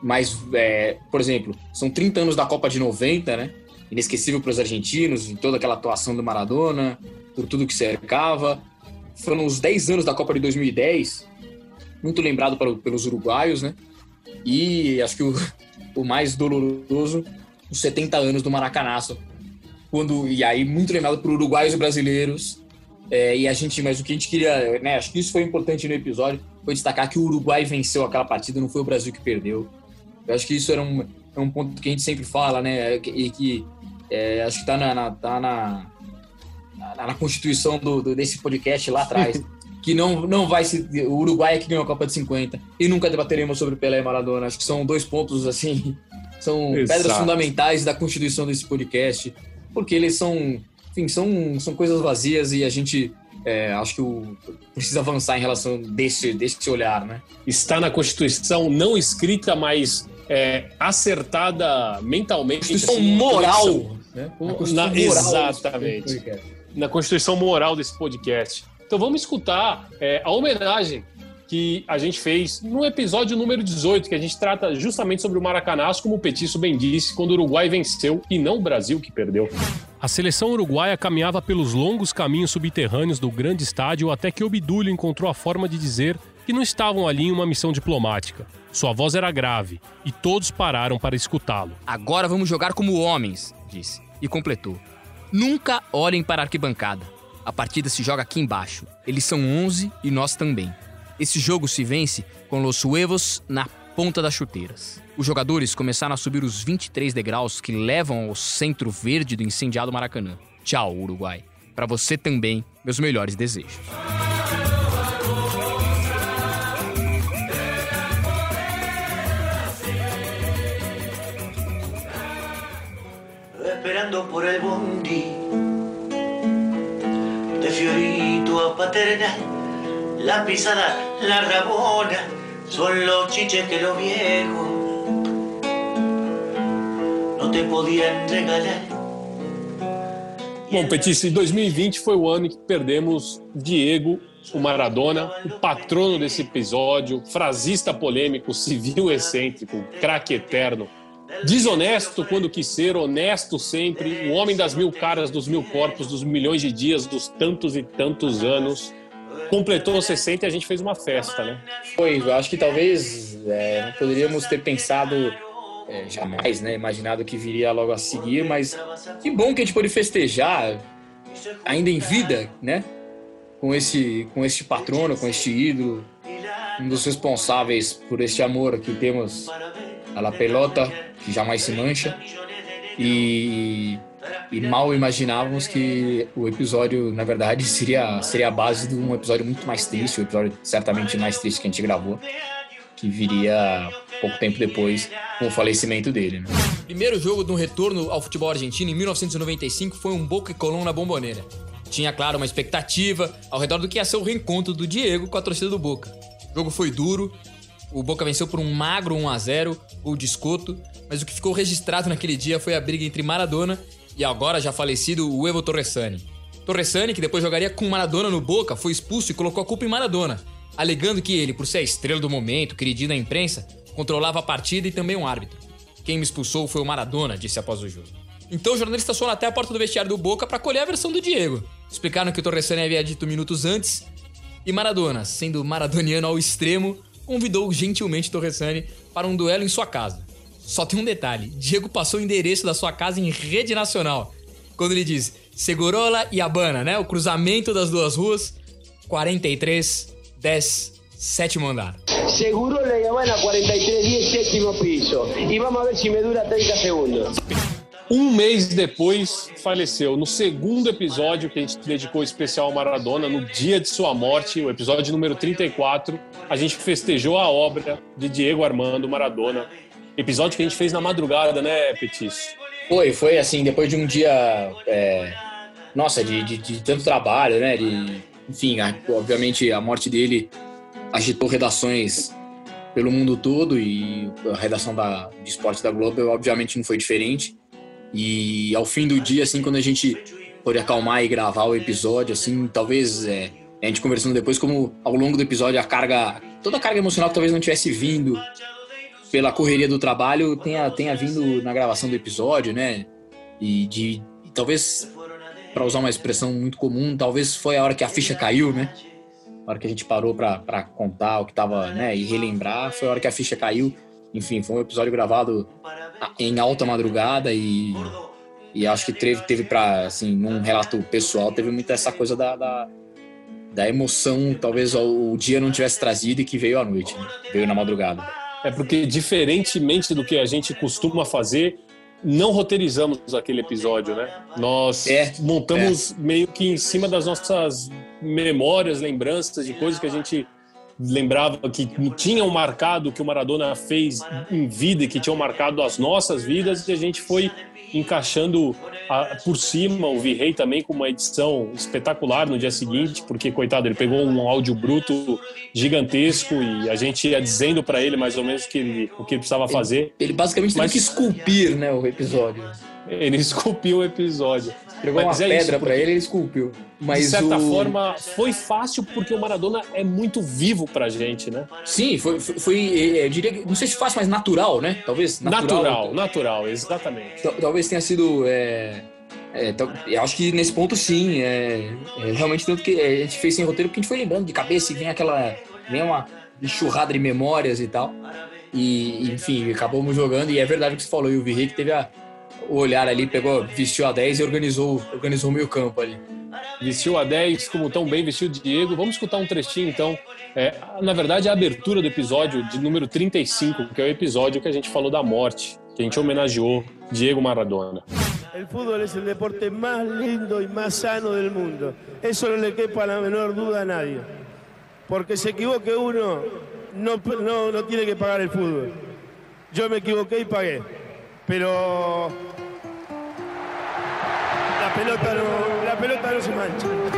Mas, é, por exemplo, são 30 anos da Copa de 90, né? Inesquecível para os argentinos, em toda aquela atuação do Maradona, por tudo que cercava. Foram os 10 anos da Copa de 2010, muito lembrado para, pelos uruguaios, né? E acho que o, o mais doloroso, os 70 anos do Maracanaço, quando e aí muito lembrado por uruguaios e brasileiros. É, e a gente, mas o que a gente queria, né? Acho que isso foi importante no episódio, foi destacar que o Uruguai venceu aquela partida, não foi o Brasil que perdeu. Eu acho que isso era um, é um ponto que a gente sempre fala, né? E que é, acho que tá na, na tá na, na, na, constituição do, do, desse podcast lá atrás. que não, não vai se. O Uruguai é que ganhou a Copa de 50. E nunca debateremos sobre Pelé e Maradona. Acho que são dois pontos, assim. São Exato. pedras fundamentais da constituição desse podcast porque eles são, enfim, são, são coisas vazias e a gente é, acho que o, precisa avançar em relação desse, desse olhar, né? Está na Constituição não escrita, mas é, acertada mentalmente. Constituição assim, moral. Né? Na, moral exatamente. Na Constituição moral desse podcast. Então vamos escutar é, a homenagem que a gente fez no episódio número 18, que a gente trata justamente sobre o Maracanaço, como o Petiço bem disse, quando o Uruguai venceu e não o Brasil que perdeu. A seleção uruguaia caminhava pelos longos caminhos subterrâneos do grande estádio até que Obdúlio encontrou a forma de dizer que não estavam ali em uma missão diplomática. Sua voz era grave e todos pararam para escutá-lo. Agora vamos jogar como homens, disse, e completou. Nunca olhem para a arquibancada. A partida se joga aqui embaixo. Eles são 11 e nós também. Esse jogo se vence com os huevos na ponta das chuteiras. Os jogadores começaram a subir os 23 degraus que levam ao centro verde do incendiado Maracanã. Tchau, Uruguai. Para você também, meus melhores desejos. Esperando por el bondi de Fiorito a Paternal la pisada, la rabona, son los chiches que los viejos no te podían regalar. Bom, Petício, 2020 foi o ano em que perdemos Diego, o Maradona, o patrono desse episódio, frasista polêmico, civil excêntrico, craque eterno, desonesto quando quis ser, honesto sempre, o homem das mil caras, dos mil corpos, dos milhões de dias, dos tantos e tantos anos. Completou 60 e a gente fez uma festa, né? Foi, eu acho que talvez é, não poderíamos ter pensado é, jamais, né, imaginado que viria logo a seguir, mas que bom que a gente pôde festejar ainda em vida, né, com esse com este patrono, com este ídolo, um dos responsáveis por este amor que temos a la pelota, que jamais se mancha. E, e mal imaginávamos que o episódio, na verdade, seria, seria a base de um episódio muito mais triste, o episódio certamente mais triste que a gente gravou, que viria pouco tempo depois com o falecimento dele. Né? Primeiro jogo de um retorno ao futebol argentino em 1995 foi um Boca e Colón na Bomboneira. Tinha, claro, uma expectativa ao redor do que ia ser o reencontro do Diego com a torcida do Boca. O jogo foi duro, o Boca venceu por um magro 1 a 0 gol de escoto, mas o que ficou registrado naquele dia foi a briga entre Maradona e agora já falecido o Evo Torresani. Torresani, que depois jogaria com Maradona no Boca, foi expulso e colocou a culpa em Maradona, alegando que ele, por ser a estrela do momento, queridinho da imprensa, controlava a partida e também um árbitro. Quem me expulsou foi o Maradona, disse após o jogo. Então o jornalista foi até a porta do vestiário do Boca para colher a versão do Diego. Explicaram que o Torresani havia dito minutos antes e Maradona, sendo maradoniano ao extremo, convidou gentilmente Torresani para um duelo em sua casa. Só tem um detalhe: Diego passou o endereço da sua casa em rede nacional. Quando ele diz Segurola e Habana, né? O cruzamento das duas ruas, 43, 10, sétimo andar. Segurola y Habana 43, 10, sétimo piso. E vamos ver se me dura 30 segundos. Um mês depois, faleceu. No segundo episódio que a gente dedicou especial ao Maradona, no dia de sua morte, o episódio número 34, a gente festejou a obra de Diego Armando Maradona. Episódio que a gente fez na madrugada, né, Petis? Foi, foi assim, depois de um dia. É, nossa, de, de, de, tanto trabalho, né? De, enfim, a, obviamente a morte dele agitou redações pelo mundo todo e a redação da, de esporte da Globo, obviamente, não foi diferente. E ao fim do dia, assim, quando a gente pôde acalmar e gravar o episódio, assim, talvez é, a gente conversando depois, como ao longo do episódio a carga, toda a carga emocional que talvez não tivesse vindo pela correria do trabalho tenha, tenha vindo na gravação do episódio, né? E de e talvez, para usar uma expressão muito comum, talvez foi a hora que a ficha caiu, né? A hora que a gente parou para contar o que tava, né? E relembrar, foi a hora que a ficha caiu. Enfim, foi um episódio gravado em alta madrugada e, e acho que teve, teve para, assim, num relato pessoal, teve muito essa coisa da, da, da emoção, talvez o, dia não tivesse trazido e que veio à noite, né? veio na madrugada. É porque, diferentemente do que a gente costuma fazer, não roteirizamos aquele episódio, né? Nós é, montamos é. meio que em cima das nossas memórias, lembranças de coisas que a gente lembrava que tinham marcado o que o Maradona fez em vida e que tinham marcado as nossas vidas e a gente foi encaixando a, por cima o Virrei também com uma edição espetacular no dia seguinte, porque coitado, ele pegou um áudio bruto gigantesco e a gente ia dizendo para ele mais ou menos que ele, o que ele precisava fazer. Ele, ele basicamente Mas, teve que esculpir, né, o episódio. Ele esculpiu o episódio. Pegou uma é pedra para ele, ele esculpiu. Mas de certa o... forma, foi fácil porque o Maradona é muito vivo pra gente, né? Sim, foi, foi, foi eu diria, não sei se fácil, mas natural, né? Talvez natural. Natural, natural exatamente. Talvez tenha sido. É, é, eu acho que nesse ponto sim, é, é, realmente tanto que a gente fez sem roteiro porque a gente foi lembrando de cabeça e vem aquela. vem uma enxurrada de memórias e tal. E, enfim, acabamos jogando, e é verdade o que você falou, e o Virrey que teve a, o olhar ali, pegou, vestiu a 10 e organizou, organizou o meio campo ali. Vestiu a 10, como tão bem vestiu o Diego. Vamos escutar um trechinho então. É, na verdade, a abertura do episódio de número 35, que é o episódio que a gente falou da morte, que a gente homenageou Diego Maradona. El fútbol es el deporte más lindo y más sano del mundo. Eso no le quepa la menor duda a nadie. Porque se equivoque uno, no, no, no tiene que pagar el fútbol. Yo me equivoqué y pagué. Pero pelota no, la pelota no se mancha.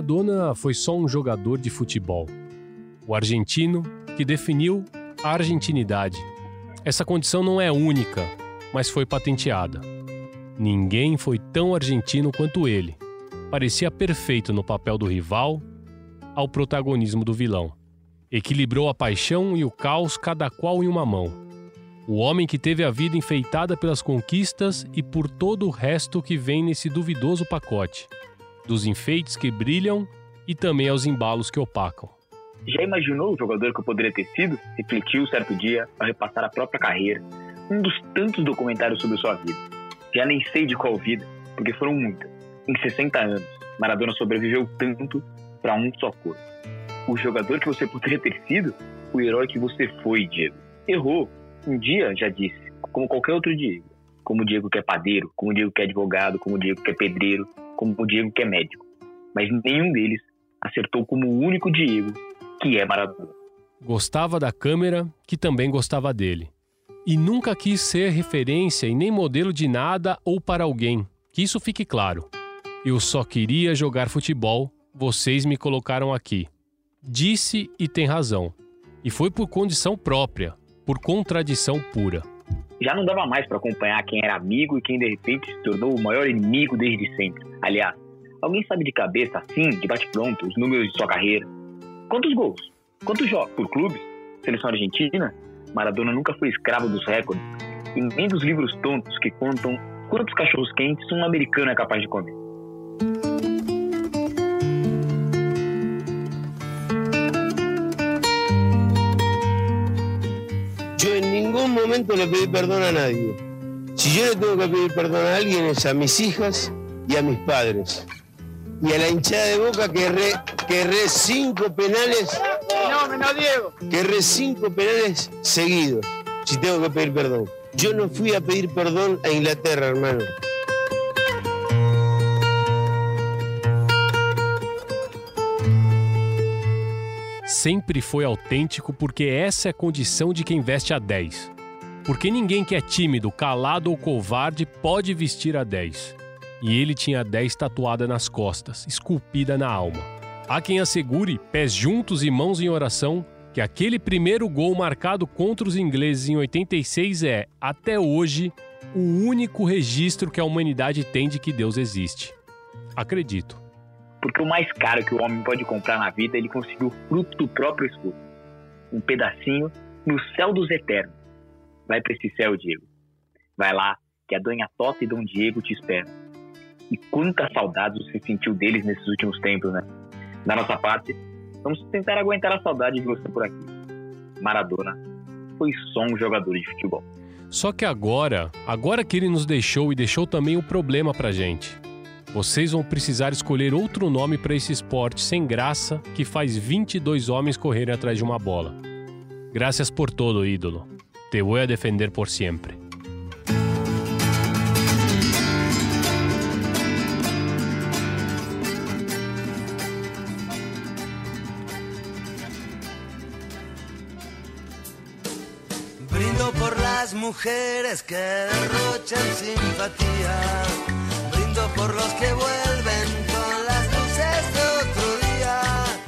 Maradona foi só um jogador de futebol. O argentino que definiu a argentinidade. Essa condição não é única, mas foi patenteada. Ninguém foi tão argentino quanto ele. Parecia perfeito no papel do rival ao protagonismo do vilão. Equilibrou a paixão e o caos, cada qual em uma mão. O homem que teve a vida enfeitada pelas conquistas e por todo o resto que vem nesse duvidoso pacote, dos enfeites que brilham e também aos embalos que opacam. Já imaginou o jogador que eu poderia ter sido? Refletiu certo dia ao repassar a própria carreira, um dos tantos documentários sobre sua vida. Já nem sei de qual vida, porque foram muitas. Em 60 anos, Maradona sobreviveu tanto para um só corpo. O jogador que você poderia ter sido, o herói que você foi, Diego. Errou. Um dia, já disse, como qualquer outro Diego. Como o Diego que é padeiro, como o Diego que é advogado, como o Diego que é pedreiro, como o Diego que é médico. Mas nenhum deles acertou como o único Diego que é Maradona. Gostava da câmera, que também gostava dele. E nunca quis ser referência e nem modelo de nada ou para alguém. Que isso fique claro. Eu só queria jogar futebol, vocês me colocaram aqui. Disse e tem razão. E foi por condição própria, por contradição pura. Já não dava mais para acompanhar quem era amigo e quem de repente se tornou o maior inimigo desde sempre. Aliás, alguém sabe de cabeça, assim, de bate-pronto, os números de sua carreira? Quantos gols? Quantos jogos por clubes? Seleção argentina? Maradona nunca foi escravo dos recordes e nem dos livros tontos que contam quantos cachorros quentes um americano é capaz de comer. Ningún momento le pedí perdón a nadie. Si yo le tengo que pedir perdón a alguien es a mis hijas y a mis padres. Y a la hinchada de boca que erré, que erré cinco penales. Fenómeno, Diego. Que erré cinco penales seguidos. Si tengo que pedir perdón. Yo no fui a pedir perdón a Inglaterra, hermano. Sempre foi autêntico porque essa é a condição de quem veste a 10. Porque ninguém que é tímido, calado ou covarde pode vestir a 10. E ele tinha a 10 tatuada nas costas, esculpida na alma. Há quem assegure, pés juntos e mãos em oração, que aquele primeiro gol marcado contra os ingleses em 86 é, até hoje, o único registro que a humanidade tem de que Deus existe. Acredito. Porque o mais caro que o homem pode comprar na vida, ele conseguiu fruto do próprio esforço. Um pedacinho no céu dos eternos. Vai para esse céu, Diego. Vai lá, que a Dona Tota e Dom Diego te esperam. E quantas saudades você sentiu deles nesses últimos tempos, né? Da nossa parte, vamos tentar aguentar a saudade de você por aqui. Maradona foi só um jogador de futebol. Só que agora, agora que ele nos deixou e deixou também o problema pra gente. Vocês vão precisar escolher outro nome para esse esporte sem graça que faz 22 homens correrem atrás de uma bola. Graças por todo, ídolo. Te voy a defender por sempre. Brindo por las mujeres que derrochan simpatía. Brindo por los que vuelven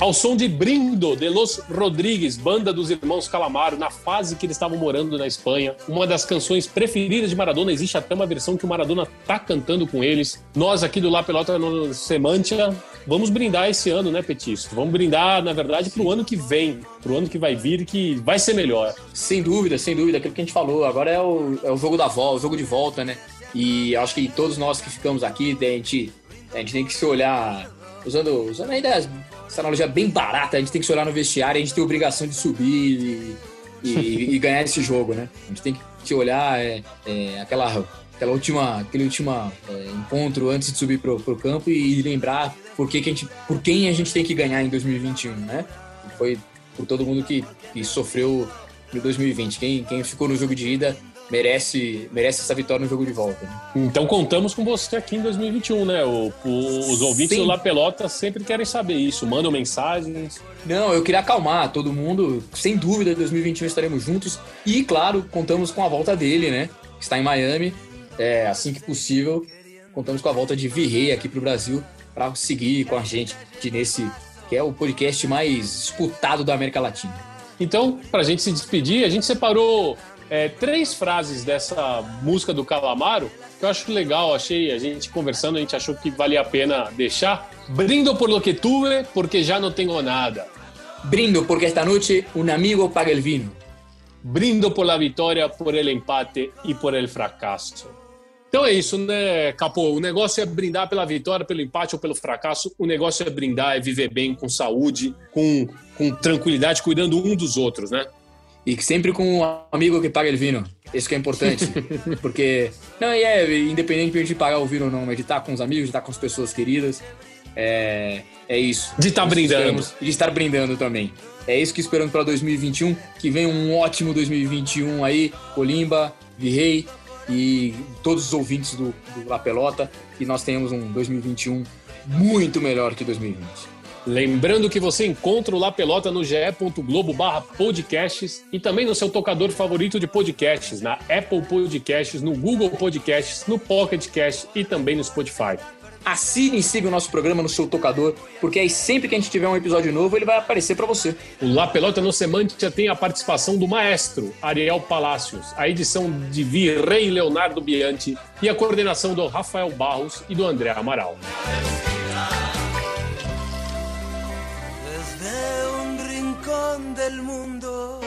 Ao som de Brindo, de Los Rodrigues, banda dos irmãos Calamaro, na fase que eles estavam morando na Espanha. Uma das canções preferidas de Maradona, existe até uma versão que o Maradona tá cantando com eles. Nós aqui do La Pelota no Semantia, vamos brindar esse ano, né, Petisco? Vamos brindar, na verdade, pro ano que vem, pro ano que vai vir, que vai ser melhor. Sem dúvida, sem dúvida, aquilo que a gente falou. Agora é o, é o jogo da volta, o jogo de volta, né? E acho que todos nós que ficamos aqui, a gente, a gente tem que se olhar, usando, usando ainda essa analogia bem barata, a gente tem que se olhar no vestiário, a gente tem a obrigação de subir e, e- e ganhar esse jogo, né? A gente tem que se olhar é, é, aquela, aquela última, aquele último é, encontro antes de subir pro, pro campo e lembrar por, que que a gente, por quem a gente tem que ganhar em 2021, né? Foi por todo mundo que, que sofreu no 2020. Quem, quem ficou no jogo de ida merece, merece essa vitória no jogo de volta. né? Então contamos com você aqui em 2021, né? O- o- os ouvintes Sim. do La Pelota sempre querem saber isso, mandam mensagens. Não, eu queria acalmar todo mundo. Sem dúvida, em 2021 estaremos juntos. E, claro, contamos com a volta dele, né? Que está em Miami. É, assim que possível, contamos com a volta de Virrey aqui para o Brasil para seguir com a gente nesse que é o podcast mais disputado da América Latina. Então, para a gente se despedir, a gente separou é, três frases dessa música do Calamaro que eu acho legal. Achei a gente conversando, a gente achou que valia a pena deixar. Brindo por lo que tuve, porque já não tenho nada. Brindo porque esta noche un amigo paga el vino. Brindo por la vitória, por el empate e por el fracasso. Então é isso, né, Capô? O negócio é brindar pela vitória, pelo empate ou pelo fracasso. O negócio é brindar, é viver bem, com saúde, com, com tranquilidade, cuidando um dos outros, né? E sempre com um amigo que paga o vinho. Isso que é importante. Porque, não, e é independente de pagar o vinho ou não, mas de estar com os amigos, de estar com as pessoas queridas. É, é isso. De estar brindando. De estar brindando também. É isso que esperamos para 2021. Que venha um ótimo 2021 aí. Colimba, Virrei, e todos os ouvintes do, do La Pelota, que nós tenhamos um 2021 muito melhor que 2020. Lembrando que você encontra o La Pelota no ge.globo barra podcasts e também no seu tocador favorito de podcasts, na Apple Podcasts, no Google Podcasts, no Pocket Cast e também no Spotify assine e siga o nosso programa no seu tocador, porque aí sempre que a gente tiver um episódio novo, ele vai aparecer para você. O La Pelota no Semântica tem a participação do maestro Ariel Palacios, a edição de Virrei Leonardo Bianchi e a coordenação do Rafael Barros e do André Amaral. corazón del mundo.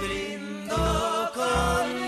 Brindo con